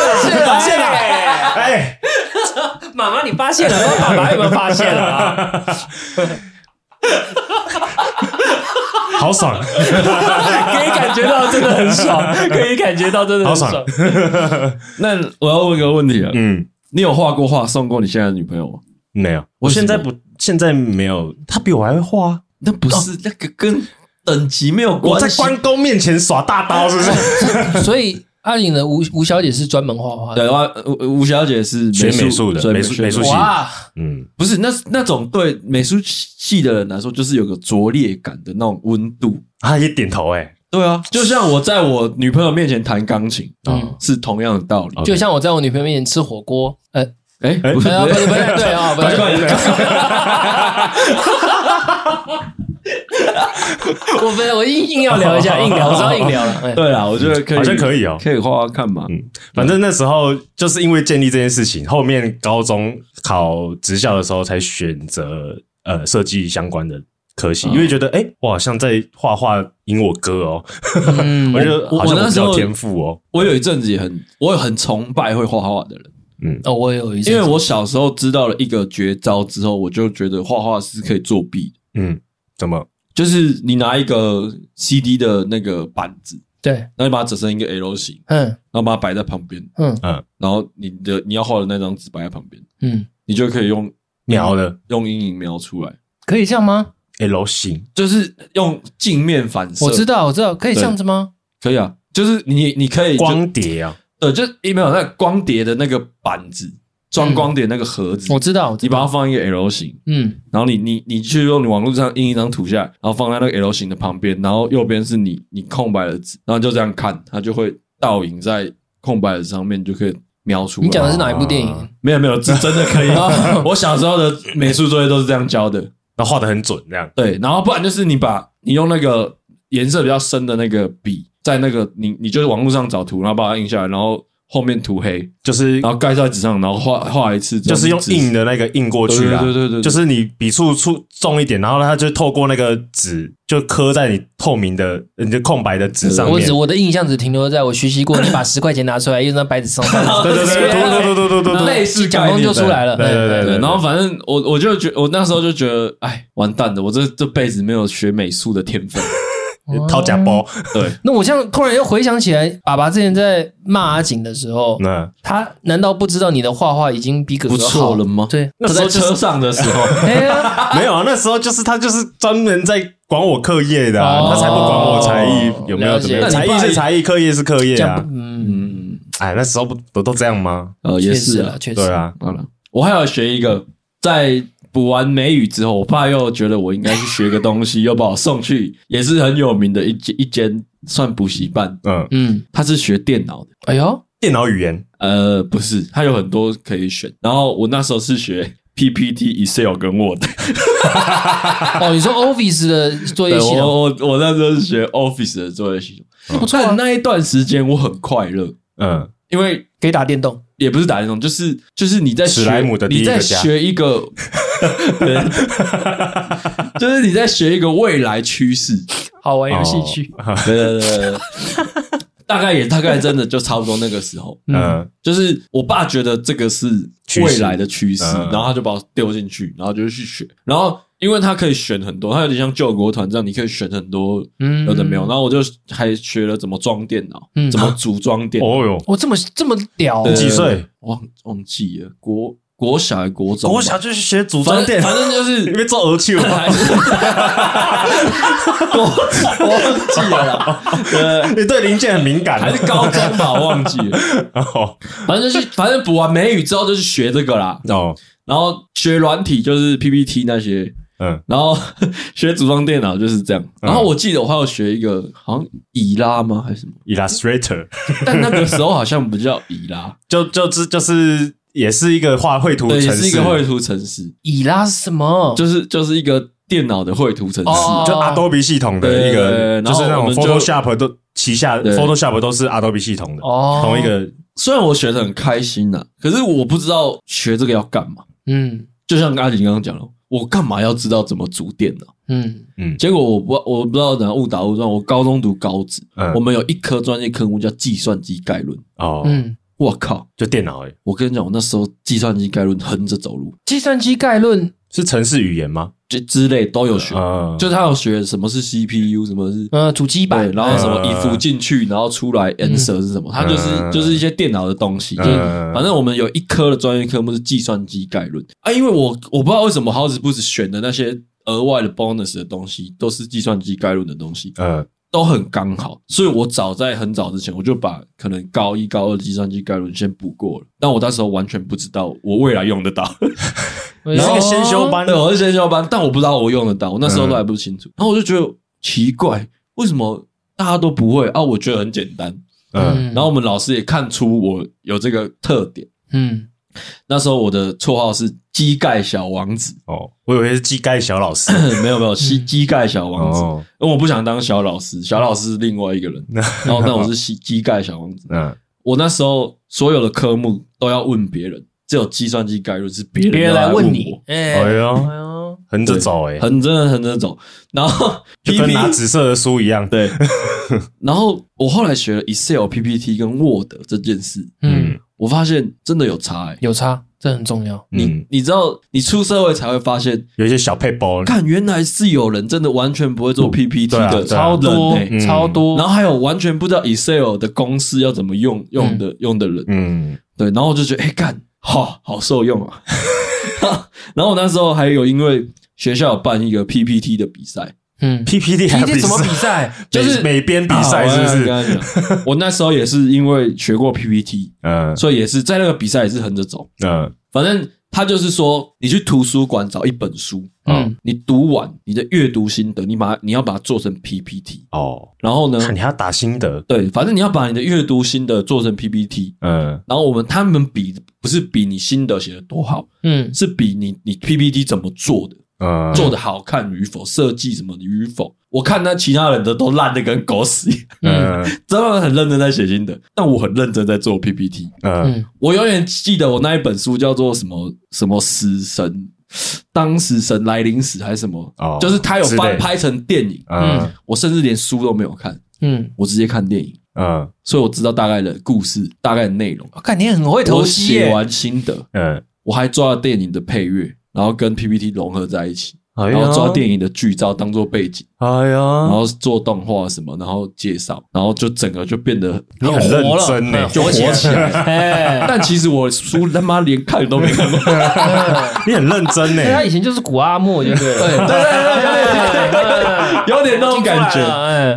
发现了！哎，[laughs] 妈妈，你发现了？爸爸有没有发现了啊？[laughs] 好爽，[laughs] 可以感觉到真的很爽，可以感觉到真的很爽。那我要问一个问题了，嗯，你有画过画送过你现在的女朋友吗？没有，我现在不。现在没有，他比我还会画啊。那不是、哦、那个跟等级没有关系。我在关公面前耍大刀，是不是？[laughs] 所以阿玲的吴吴小姐是专门画画的。对，吴吴小姐是学美术的，美术美术系。哇，嗯，不是那那种对美术系的人来说，就是有个拙劣感的那种温度。他也点头，哎，对啊，就像我在我女朋友面前弹钢琴，嗯，是同样的道理。就像我在我女朋友面前吃火锅，呃。哎，不是不是不是，对啊，不是。[laughs] 我们我硬硬要聊一下，硬聊，我知道硬聊了。对啊，我觉得可以，好像可以哦，可以画画看嘛。嗯，反正那时候就是因为建立这件事情，后面高中考职校的时候才选择呃设计相关的科系，因为觉得哎，我好像在画画赢我哥哦。[laughs] 我觉得好像比较天赋哦。我有一阵子也很，我也很崇拜会画画的人。嗯，哦，我也有一些，因为我小时候知道了一个绝招之后，我就觉得画画是可以作弊。嗯，怎么？就是你拿一个 CD 的那个板子，对，然后你把它折成一个 L 型，嗯，然后把它摆在旁边，嗯。嗯，然后你的你要画的那张纸摆在旁边，嗯，你就可以用描的，用阴影描出来，可以这样吗？L 型。就是用镜面反射，我知道，我知道，可以这样子吗？可以啊，就是你你可以光碟啊，对，就没有那光碟的那个板子。装光碟那个盒子，我知道，你把它放一个 L 型，嗯，然后你你你去用你网络上印一张图下来，然后放在那个 L 型的旁边，然后右边是你你空白的纸，然后就这样看，它就会倒影在空白的上面，你就可以描出来。你讲的是哪一部电影？没有没有，是真的可以。[laughs] 我小时候的美术作业都是这样教的，然后画的很准，这样。对，然后不然就是你把你用那个颜色比较深的那个笔，在那个你你就是网络上找图，然后把它印下来，然后。后面涂黑，就是然后盖在纸上，然后画画一次，就是用印的那个印过去啊。对对对，就是你笔触触重一点，然后它就透过那个纸，就刻在你透明的、你的空白的纸上面。我只我的印象只停留在我学习过，你把十块钱拿出来，用那白纸上。[laughs] [laughs] 对对对对对对对对对，类似讲功就出来了。对对对对，然后反正我我就觉我那时候就觉得，哎，完蛋了，我这这辈子没有学美术的天分。掏假包，对。那我现在突然又回想起来，爸爸之前在骂阿景的时候，那他难道不知道你的画画已经比哥哥好了吗？对，那时候车上的时候，[laughs] 没有啊，那时候就是他就是专门在管我课业的，他才不管我才艺有没有怎么样，才艺是才艺，课业是课业啊。嗯，哎，那时候不不都这样吗？呃，也是啊，确实。对啊，好了，我还要学一个在。补完美语之后，我爸又觉得我应该去学个东西，又把我送去也是很有名的一间一间算补习班。嗯嗯，他是学电脑的。哎呦，电脑语言？呃，不是，他有很多可以选。然后我那时候是学 PPT、Excel 跟 Word。[laughs] 哦，你说 Office 的作业系统？我我我那时候是学 Office 的作业系统。不错啊，那一段时间我很快乐。嗯。因为可以打电动，也不是打电动，就是就是你在学，你在学一个，[laughs] 对，[laughs] 就是你在学一个未来趋势，好玩游戏区，[laughs] 对对对对，大概也大概真的就差不多那个时候，嗯，就是我爸觉得这个是未来的趋势，然后他就把我丢进去，然后就去学，然后。因为他可以选很多，他有点像救国团这样，你可以选很多，嗯，有的没有。然后我就还学了怎么装电脑，嗯，怎么组装电脑。哦哟，我这么这么屌，几岁？忘忘记了，国国小还国中？国小就是学组装电脑，反正就是因为做儿戏嘛。[laughs] 我忘记了，[laughs] 对，你对零件很敏感，还是高中吧？我忘记了。[laughs] 哦，反正就是，反正补完美语之后就是学这个啦。哦，然后学软体就是 PPT 那些。嗯，然后学组装电脑就是这样。然后我记得我还有学一个，好像以拉吗？还是什么？Illustrator。但那个时候好像不叫以拉，就就是就是也是一个画绘图城市，也是一个绘图城市。以拉是什么？就是就是一个电脑的绘图城市，就 Adobe 系统的一个，就是那种 Photoshop 都旗下 Photoshop 都是 Adobe 系统的哦。同一个，虽然我学的很开心呐，可是我不知道学这个要干嘛。嗯，就像阿锦刚刚讲了。我干嘛要知道怎么组电脑？嗯嗯，结果我不我不知道怎样误打误撞。我高中读高职，嗯、我们有一科专业科目叫计算机概论。哦，嗯，我靠，就电脑诶、欸、我跟你讲，我那时候计算机概论横着走路。计算机概论？是城市语言吗？就之类都有学，嗯、就是他有学什么是 CPU，什么是呃主机板，然后什么 if 进去，然后出来 answer 是什么？他、嗯、就是就是一些电脑的东西。嗯、就是反正我们有一科的专业科目是计算机概论。啊，因为我我不知道为什么好死不死选的那些额外的 bonus 的东西都是计算机概论的东西，嗯，都很刚好，所以我早在很早之前我就把可能高一高二的计算机概论先补过了，但我那时候完全不知道我未来用得到。[laughs] 你是个先修班，对，我是先修班，但我不知道我用得到，我那时候都还不清楚。然后我就觉得奇怪，为什么大家都不会啊？我觉得很简单，嗯。然后我们老师也看出我有这个特点，嗯。那时候我的绰号是机盖小王子，哦，我以为是机盖小老师，没 [laughs] 有没有，[laughs] 机机盖小王子，因为我不想当小老师，小老师是另外一个人。[laughs] 然后那我是机机盖小王子，嗯。我那时候所有的科目都要问别人。只有计算机概论是别人来问你，哎呦，横着走哎，横真的横着走，然后就跟拿紫色的书一样，对。然后我后来学了 Excel、PPT 跟 Word 这件事，嗯，我发现真的有差哎，有差，这很重要。你你知道，你出社会才会发现有一些小配包，看原来是有人真的完全不会做 PPT 的，超多超多。然后还有完全不知道 Excel 的公式要怎么用用的用的人，嗯，对。然后我就觉得，哎，干，好好受用啊。[laughs] 然后我那时候还有因为学校有办一个 PPT 的比赛，嗯，PPT 还有什么比赛？[laughs] 就是美编比赛，是不是？我那时候也是因为学过 PPT，嗯，所以也是在那个比赛也是横着走，嗯，反正他就是说，你去图书馆找一本书，嗯，你读完你的阅读心得，你把你要把它做成 PPT，哦，然后呢，你要打心得，对，反正你要把你的阅读心得做成 PPT，嗯，然后我们他们比。不是比你心得写的多好，嗯，是比你你 PPT 怎么做的，嗯，做的好看与否，设计什么与否。我看那其他人的都烂的跟狗屎一样，嗯，[laughs] 真的很认真在写心得，但我很认真在做 PPT，嗯，我永远记得我那一本书叫做什么什么死神，当死神来临时还是什么，哦，就是他有翻拍成电影，嗯，我甚至连书都没有看，嗯，我直接看电影。嗯，所以我知道大概的故事，大概的内容。我看你很会投戏。写完心得，嗯，我还抓了电影的配乐，然后跟 PPT 融合在一起，然后抓电影的剧照当做背景，哎呀，然后做动画什么，然后介绍，然后就整个就变得很认真呢，就活起来。但其实我书他妈连看都没看过，[laughs] 你很认真呢。他以前就是古阿莫，就是对 [laughs] 对对对。有点那种感觉，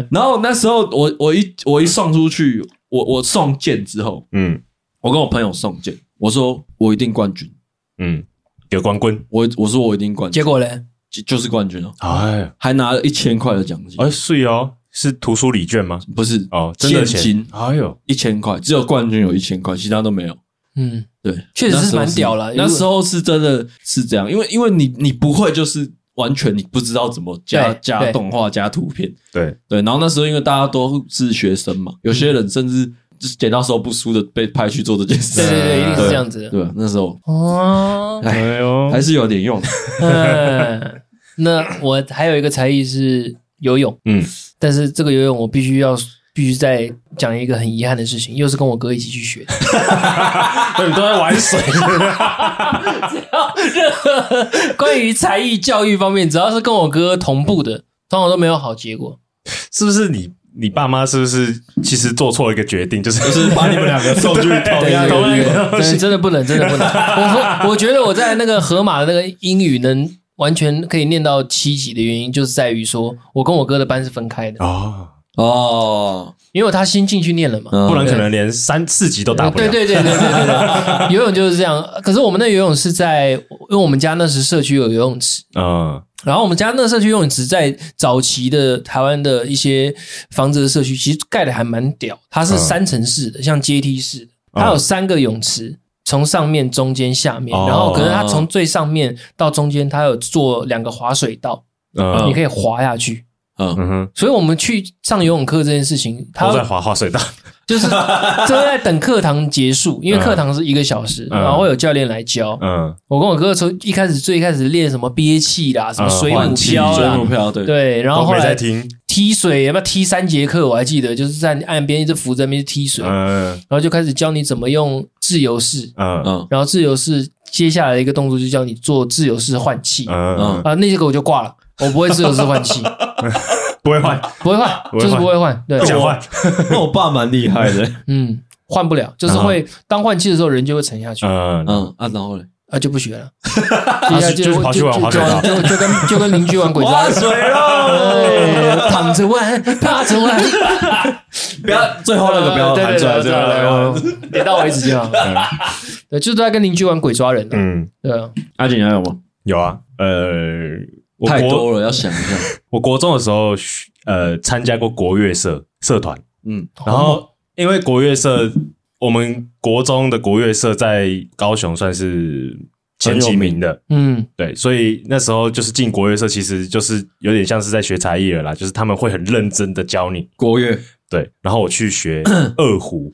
然后那时候我我一我一送出去，我我送件之后，嗯，我跟我朋友送件，我说我一定冠军，嗯，有冠军，我我说我一定冠军，结果嘞，就就是冠军了，哎，还拿了一千块的奖金，哎，是哦，是图书礼券吗？不是哦，真的钱，哎呦，一千块，只有冠军有一千块，其他都没有，嗯，对，确实是蛮屌了，那时候是真的是这样，因为因为你你不会就是。完全你不知道怎么加加动画加图片，对。对，然后那时候因为大家都是学生嘛，有些人甚至就是剪刀石头布输的被派去做这件事，对对对，一定是这样子。对，那时候哦，哎呦，还是有点用。[laughs] 那我还有一个才艺是游泳，嗯，但是这个游泳我必须要。必须再讲一个很遗憾的事情，又是跟我哥一起去学的，[laughs] 你都在玩水。只要任何关于才艺教育方面，只要是跟我哥同步的，通常都没有好结果。[laughs] 是不是你你爸妈是不是其实做错了一个决定，就是就是把你们两个送去同样 [laughs] 同一个？真的不能，真的不能。[laughs] 我我觉得我在那个河马的那个英语能完全可以念到七级的原因，就是在于说我跟我哥的班是分开的哦。哦，因为他新进去念了嘛，不然可能连三四级都打不了。对 [laughs] 对对对对对对，游泳就是这样。可是我们那游泳是在，因为我们家那时社区有游泳池，嗯，然后我们家那社区游泳池在早期的台湾的一些房子的社区，其实盖的还蛮屌。它是三层式的，像阶梯式的，它有三个泳池，从上面、中间、下面，然后可能它从最上面到中间，它有做两个滑水道，嗯，你可以滑下去。嗯。哼，所以我们去上游泳课这件事情，他都在滑滑水道，就是都 [laughs] 在等课堂结束，因为课堂是一个小时，然后会有教练来教。嗯，我跟我哥从一开始最开始练什么憋气啦，什么水母漂水母漂，对。对，然后后来踢水，要不要踢三节课？我还记得，就是在岸边一直扶着那边踢水，嗯，然后就开始教你怎么用自由式，嗯。嗯，然后自由式接下来的一个动作就教你做自由式换气，嗯。嗯。啊，那节课我就挂了。我不会自由式换气，[laughs] 不会换，不会换，就是不会换。对，不想换。[laughs] 那我爸蛮厉害的，[laughs] 嗯，换不了，就是会当换气的时候人就会沉下去。嗯嗯啊，然后呢？啊就不学了，就就跑去玩滑水道，就就跟就跟邻居玩鬼抓水喽，躺着玩，趴着玩，不要最后那个不要弹出来，最后那个点到为止就好。对，就是在跟邻居玩鬼抓人。嗯，对啊。阿锦还有吗？有啊，呃。太多了，要想一下。[laughs] 我国中的时候，呃，参加过国乐社社团，嗯，然后因为国乐社，我们国中的国乐社在高雄算是前几名的，嗯，对，所以那时候就是进国乐社，其实就是有点像是在学才艺了啦，就是他们会很认真的教你。国乐，对，然后我去学二胡，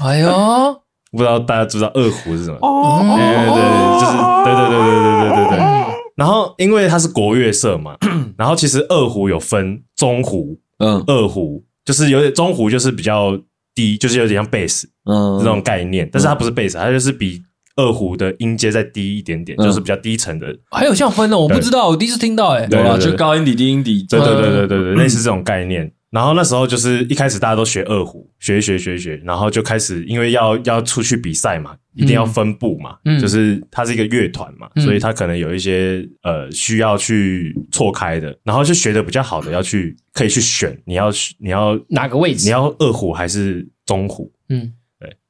哎呦，[laughs] 不知道大家知不知道二胡是什么？哦，对对对，就是对对对对对对对对。然后因为它是国乐社嘛，[clears throat] 然后其实二胡有分中胡，嗯，二胡就是有点中胡就是比较低，就是有点像贝斯，嗯，这种概念，但是它不是贝斯，它就是比。二胡的音阶再低一点点，嗯、就是比较低沉的。还有像分的，我不知道，我第一次听到、欸。哎，对吧，就高音底、低音底，对对对对对对，类似这种概念。然后那时候就是一开始大家都学二胡，学一学学一学，然后就开始因为要要出去比赛嘛，一定要分部嘛，嗯、就是它是一个乐团嘛，嗯、所以它可能有一些呃需要去错开的，然后就学的比较好的要去可以去选，你要你要哪个位置？你要二胡还是中胡？嗯。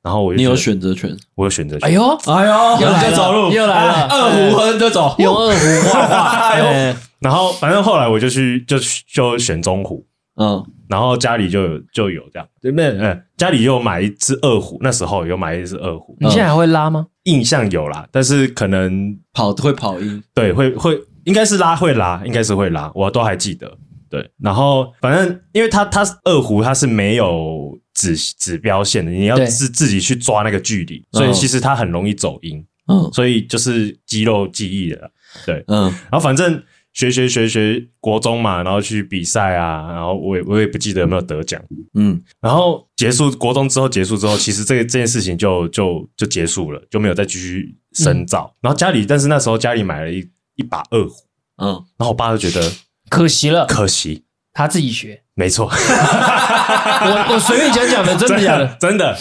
然后我你有选择权，我有选择权。哎呦，哎呦，横着走路，又来了，二胡横着走，用二胡画画。[laughs] 然后反正后来我就去，就就选中胡。嗯，然后家里就有就有这样，对不对？嗯，家里又买一只二胡，那时候有买一只二胡。你现在还会拉吗？印象有啦，但是可能跑会跑音，对，会会应该是拉会拉，应该是会拉，我都还记得。对，然后反正因为它它二胡它是没有指指标线的，你要自自己去抓那个距离，所以其实它很容易走音，嗯，所以就是肌肉记忆的，对，嗯，然后反正学学学学国中嘛，然后去比赛啊，然后我也我也不记得有没有得奖，嗯，然后结束国中之后结束之后，其实这个这件事情就就就结束了，就没有再继续深造。然后家里，但是那时候家里买了一一把二胡，嗯，然后我爸就觉得。可惜了，可惜他自己学，没错。[laughs] 我我随便讲讲的，[laughs] 真的假的？真的，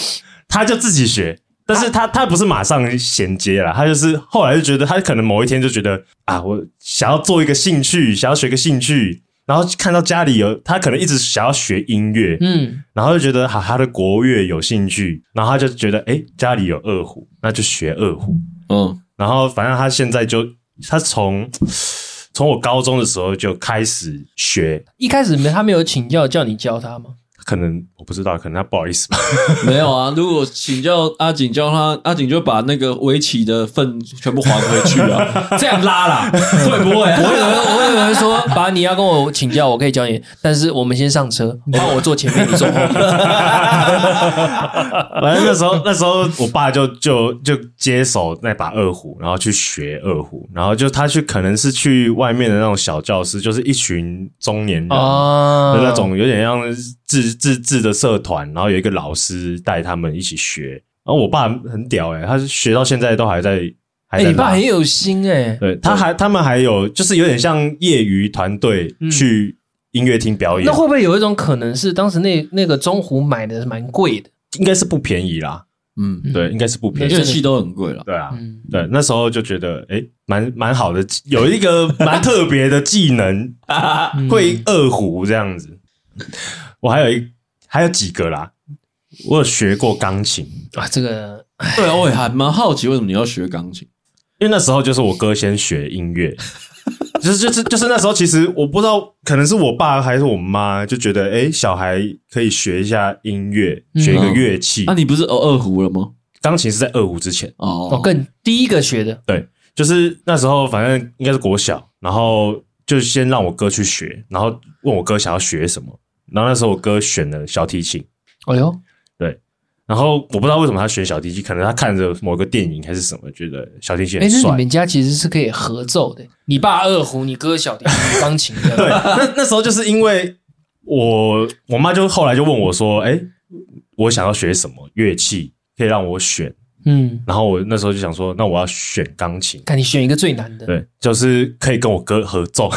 他就自己学，但是他他不是马上衔接了，他就是后来就觉得，他可能某一天就觉得啊，我想要做一个兴趣，想要学个兴趣，然后看到家里有他可能一直想要学音乐，嗯，然后就觉得好，他的国乐有兴趣，然后他就觉得哎、欸，家里有二胡，那就学二胡，嗯，然后反正他现在就他从。从我高中的时候就开始学，一开始没他没有请教叫你教他吗？可能我不知道，可能他不好意思吧。[laughs] 没有啊，如果请教阿景教他，阿景就把那个围棋的份全部还回去啊，[laughs] 这样拉啦，会不会？我以为我以为说，把你要跟我请教，我可以教你，但是我们先上车，帮我坐前面，你坐后面。[laughs] 反正那时候那时候我爸就就就接手那把二胡，然后去学二胡，然后就他去可能是去外面的那种小教室，就是一群中年人的那种，有点像自。自制的社团，然后有一个老师带他们一起学。然后我爸很屌诶、欸、他是学到现在都还在。哎、欸，你爸很有心诶、欸、对，他还他们还有就是有点像业余团队去音乐厅表演、嗯。那会不会有一种可能是当时那那个中胡买的蛮贵的？应该是不便宜啦。嗯，对，应该是不便宜，乐器都很贵了。对啊，嗯、对，那时候就觉得哎，蛮蛮好的，有一个蛮特别的技能，[laughs] 会二胡这样子。我还有一还有几个啦，我有学过钢琴啊。这个对啊，我也还蛮好奇，为什么你要学钢琴？因为那时候就是我哥先学音乐，[laughs] 就是就是就是那时候，其实我不知道，可能是我爸还是我妈就觉得，哎、欸，小孩可以学一下音乐，学一个乐器。那、嗯啊、你不是哦二胡了吗？钢琴是在二胡之前哦，我更第一个学的。对，就是那时候，反正应该是国小，然后就先让我哥去学，然后问我哥想要学什么。然后那时候我哥选了小提琴，哎呦，对，然后我不知道为什么他选小提琴，可能他看着某个电影还是什么，觉得小提琴很帅。哎，那你们家其实是可以合奏的，你爸二胡，你哥小提琴、钢琴的。对，[laughs] 那那时候就是因为我我妈就后来就问我说：“哎，我想要学什么乐器，可以让我选。”嗯，然后我那时候就想说，那我要选钢琴。看你选一个最难的，对，就是可以跟我哥合奏。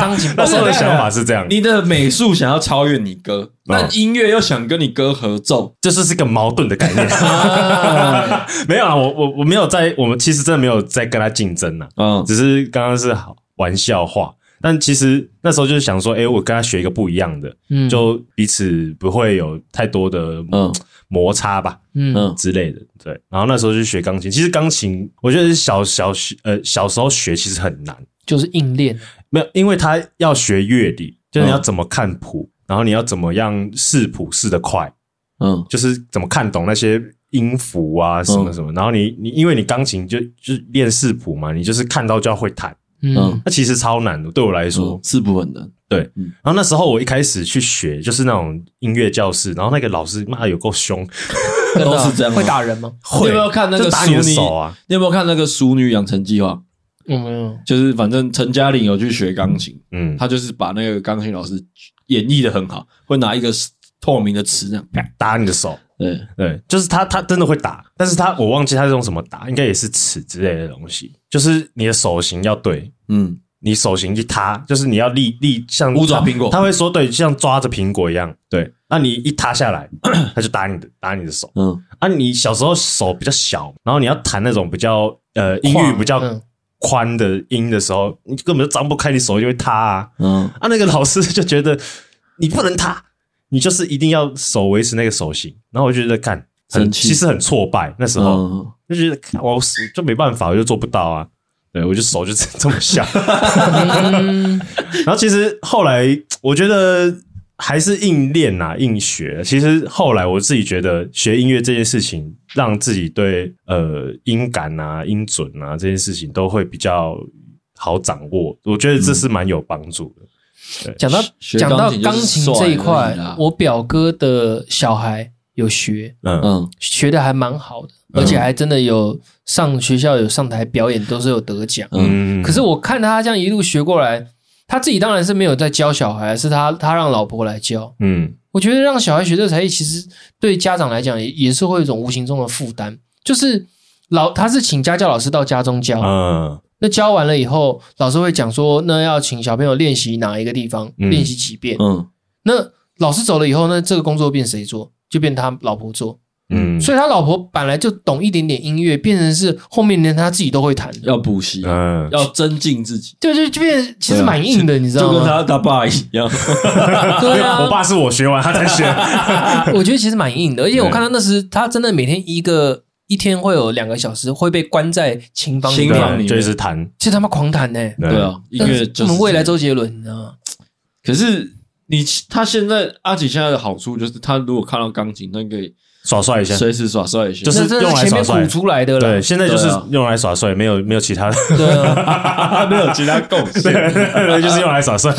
钢琴，那时候的想法是这样：你的美术想要超越你哥，那音乐又想跟你哥合奏，这是是个矛盾的概念。[laughs] 没有啊，我我我没有在，我们其实真的没有在跟他竞争呐。嗯，只是刚刚是玩笑话。但其实那时候就是想说，哎，我跟他学一个不一样的，嗯，就彼此不会有太多的嗯。摩擦吧，嗯之类的，对。然后那时候就学钢琴。其实钢琴，我觉得是小小学，呃，小时候学其实很难，就是硬练。没有，因为他要学乐理，就是你要怎么看谱，然后你要怎么样试谱试得快，嗯，就是怎么看懂那些音符啊什么什么。然后你你，因为你钢琴就就练视谱嘛，你就是看到就要会弹，嗯，那其实超难的，对我来说，视谱很难。对，然后那时候我一开始去学，就是那种音乐教室，然后那个老师妈有够凶，都是这样，会打人吗？会，你有没有看那个《熟女》啊？你有没有看那个《熟女养成计划》？有没有？就是反正陈嘉玲有去学钢琴，嗯，他就是把那个钢琴老师演绎的很好，会拿一个透明的尺这样打你的手。对对，就是他他真的会打，但是他我忘记他是用什么打，应该也是尺之类的东西。就是你的手型要对，嗯，你手型一塌，就是你要立立像五爪苹果，他会说对，像抓着苹果一样，对。那你一塌下来，[clears throat] 他就打你的打你的手，嗯。啊，你小时候手比较小，然后你要弹那种比较呃音域比较宽的音的时候，你根本就张不开，你手就会塌啊，嗯。啊，那个老师就觉得你不能塌。你就是一定要手维持那个手型，然后我就觉得看很其实很挫败，那时候、嗯、就觉得我就没办法，我就做不到啊。对，我就手就 [laughs] 这么小。[laughs] 然后其实后来我觉得还是硬练啊，硬学。其实后来我自己觉得学音乐这件事情，让自己对呃音感啊、音准啊这件事情都会比较好掌握。我觉得这是蛮有帮助的。讲到讲到钢琴这一块，我表哥的小孩有学，嗯嗯，学的还蛮好的，而且还真的有上学校有上台表演，都是有得奖。嗯，可是我看他这样一路学过来，他自己当然是没有在教小孩，是他他让老婆来教。嗯，我觉得让小孩学这个才艺，其实对家长来讲也也是会有一种无形中的负担，就是老他是请家教老师到家中教。嗯。那教完了以后，老师会讲说，那要请小朋友练习哪一个地方，嗯、练习几遍。嗯，那老师走了以后，那这个工作变谁做？就变他老婆做。嗯，所以他老婆本来就懂一点点音乐，变成是后面连他自己都会弹，要补习，嗯，要增进自己。对对，就变其实蛮硬的，你知道吗？就跟他他爸一样。对啊，我爸是我学完他才学。[laughs] 我觉得其实蛮硬的，而且我看他那时他真的每天一个。一天会有两个小时会被关在琴房里面，就是弹，其实他妈狂弹呢。对啊，音乐就是我们未来周杰伦，你知道吗？可是你他现在阿吉现在的好处就是，他如果看到钢琴，他可以耍帅一下，随时耍帅一下，[laughs] 就是用来耍帅出来的。对，现在就是用来耍帅，没有没有其他的，对啊，没有其他贡献，就是用来耍帅。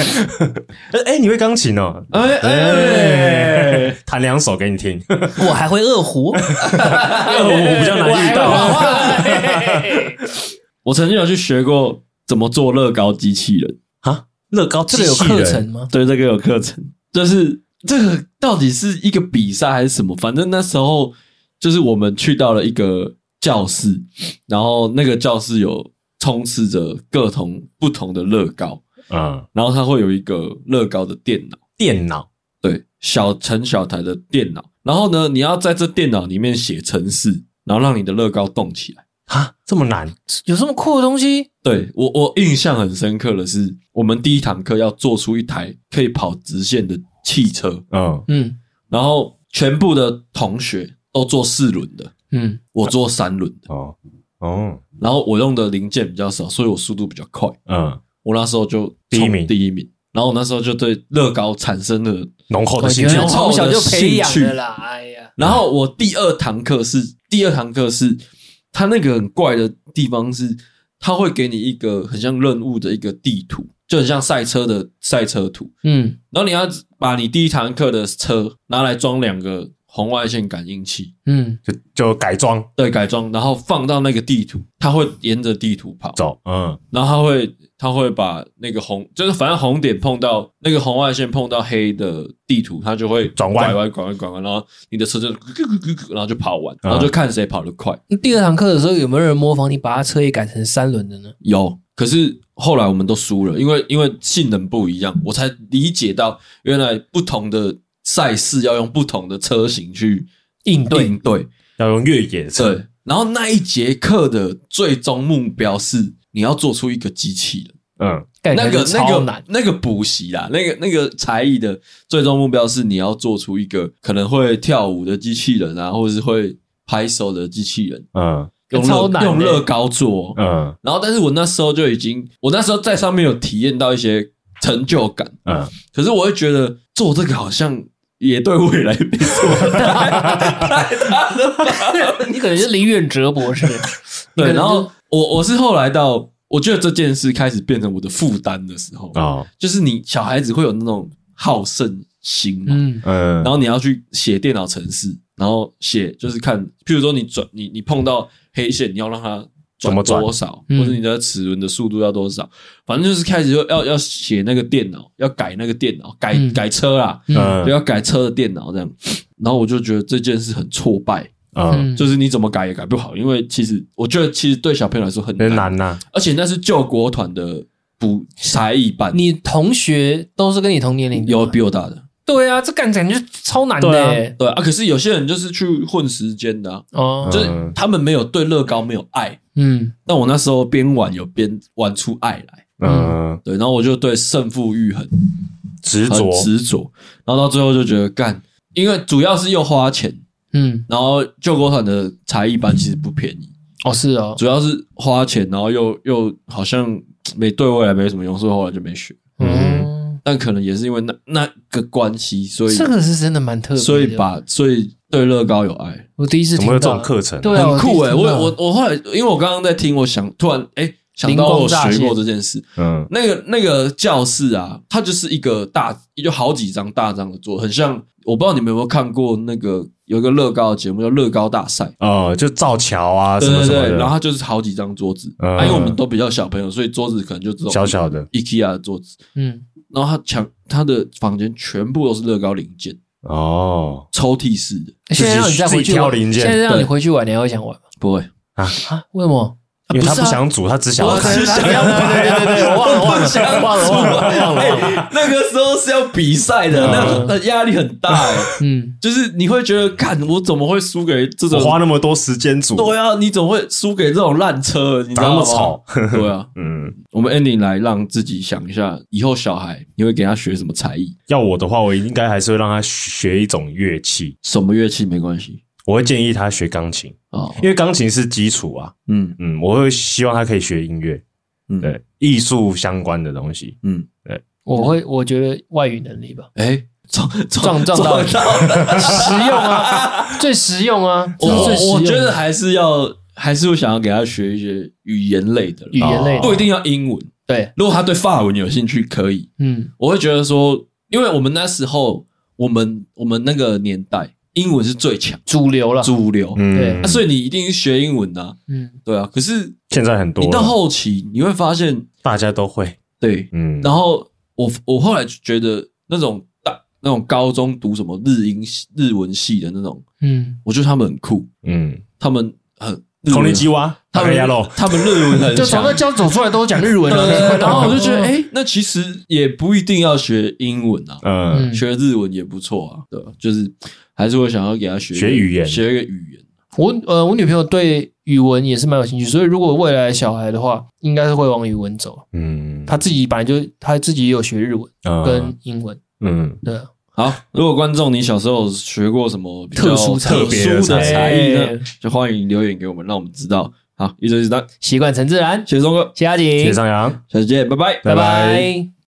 哎，你会钢琴哦？哎哎，弹两首给你听。我还会二胡，[laughs] 二胡比较难遇到。我曾经有去学过怎么做乐高机器人啊？乐高这个有课程吗？对，这个有课程，就是。这个到底是一个比赛还是什么？反正那时候就是我们去到了一个教室，然后那个教室有充斥着各种不同的乐高，嗯，然后它会有一个乐高的电脑，电脑，对，小陈小台的电脑，然后呢，你要在这电脑里面写程式，然后让你的乐高动起来啊，这么难？有这么酷的东西？对，我，我印象很深刻的是，我们第一堂课要做出一台可以跑直线的。汽车，嗯。嗯，然后全部的同学都坐四轮的，嗯，我坐三轮的，哦。哦，然后我用的零件比较少，所以我速度比较快，嗯，我那时候就第一名，第一名，然后我那时候就对乐高产生了浓厚的兴趣，从小就培养的啦，[laughs] 哎呀，然后我第二堂课是第二堂课是，他那个很怪的地方是，它会给你一个很像任务的一个地图。就很像赛车的赛车图，嗯，然后你要把你第一堂课的车拿来装两个红外线感应器，嗯，就就改装，对，改装，然后放到那个地图，它会沿着地图跑。走，嗯，然后它会它会把那个红，就是反正红点碰到那个红外线碰到黑的地图，它就会转弯，拐弯，拐弯，拐弯，然后你的车就然后就跑完，然后就看谁跑得快。嗯，第二堂课的时候，有没有人模仿你把它车也改成三轮的呢？有。可是后来我们都输了，因为因为性能不一样，我才理解到原来不同的赛事要用不同的车型去应对，应对要用越野车。对，然后那一节课的最终目标是你要做出一个机器人。嗯，那个那个那个补习啦，那个那个才艺的最终目标是你要做出一个可能会跳舞的机器人啊，或者是会拍手的机器人。嗯。用乐用乐高做，嗯，然后但是我那时候就已经，我那时候在上面有体验到一些成就感，嗯，可是我会觉得做这个好像也对未来没错，太大了吧？[laughs] 你可能是林远哲博士，对，然后我我是后来到，我觉得这件事开始变成我的负担的时候啊，就是你小孩子会有那种好胜心，嗯。嗯，然后你要去写电脑程式，然后写就是看，譬如说你转你你碰到。黑线，你要让它转多少，或者你的齿轮的速度要多少，反正就是开始就要要写那个电脑，要改那个电脑，改改车啦，就要改车的电脑这样。然后我就觉得这件事很挫败啊，就是你怎么改也改不好，因为其实我觉得其实对小朋友来说很难呐，而且那是救国团的补才艺班，你同学都是跟你同年龄，有比我大的。对啊，这感觉超难的。对啊，可是有些人就是去混时间的哦，就是他们没有对乐高没有爱。嗯，但我那时候边玩有边玩出爱来。嗯，对，然后我就对胜负欲很执着执着，然后到最后就觉得干，因为主要是又花钱。嗯，然后救国团的才艺班其实不便宜哦，是哦，主要是花钱，然后又又好像没对未来没什么用，所以后来就没学。嗯。但可能也是因为那那个关系，所以这个是真的蛮特别的。所以把所以对乐高有爱。我第一次听到这种课程，对，很酷诶。我我我后来，因为我刚刚在听，我想突然诶想到我学过这件事。嗯，那个那个教室啊，它就是一个大，就好几张大张的桌，很像。我不知道你们有没有看过那个有一个乐高的节目叫乐高大赛哦，就造桥啊什么什么的。然后它就是好几张桌子，啊因为我们都比较小朋友，所以桌子可能就这种小小的 IKEA 的桌子。嗯。然后他墙，他的房间全部都是乐高零件哦，抽屉式的。现在让你再回去挑零件，现在让你回去玩，你还会想玩吗？不会啊啊？为什么？因为他不想组，他只想要看。对对对对对，我忘了 [laughs] 忘了忘了忘了忘了。那个时候是要比赛的，那那压力很大哎。嗯，就是你会觉得，看我怎么会输给这种花那么多时间组？对啊，你怎么会输给这种烂车？你知道吗？对啊，[laughs] 嗯，我们 ending 来让自己想一下，以后小孩你会给他学什么才艺？要我的话，我应该还是会让他学一种乐器。什么乐器没关系。我会建议他学钢琴哦，因为钢琴是基础啊。嗯嗯，我会希望他可以学音乐，嗯，对，艺术相关的东西。嗯，对，我会我觉得外语能力吧。哎，撞撞撞到实用啊，最实用啊。我我觉得还是要还是会想要给他学一些语言类的，语言类不一定要英文。对，如果他对法文有兴趣，可以。嗯，我会觉得说，因为我们那时候，我们我们那个年代。英文是最强。主流了，主流，对，所以你一定学英文的，嗯，对啊。可是现在很多，你到后期你会发现大家都会，对，嗯。然后我我后来就觉得那种大那种高中读什么日英日文系的那种，嗯，我觉得他们很酷，嗯，他们很口令机哇，他们他们日文很，就从那教走出来都讲日文，[laughs] 然后我就觉得，哎，那其实也不一定要学英文啊，嗯，学日文也不错啊，对，就是。还是我想要给他学学语言，学一个语言。我呃，我女朋友对语文也是蛮有兴趣，所以如果未来小孩的话，应该是会往语文走。嗯，他自己本来就他自己也有学日文跟英文。嗯，对。好，如果观众你小时候学过什么比较特殊特殊的才艺呢？就欢迎留言给我们，让我们知道。好，一周一单，习惯成自然。谢谢松哥，谢谢阿锦，谢谢张扬，下次见，拜拜，拜拜。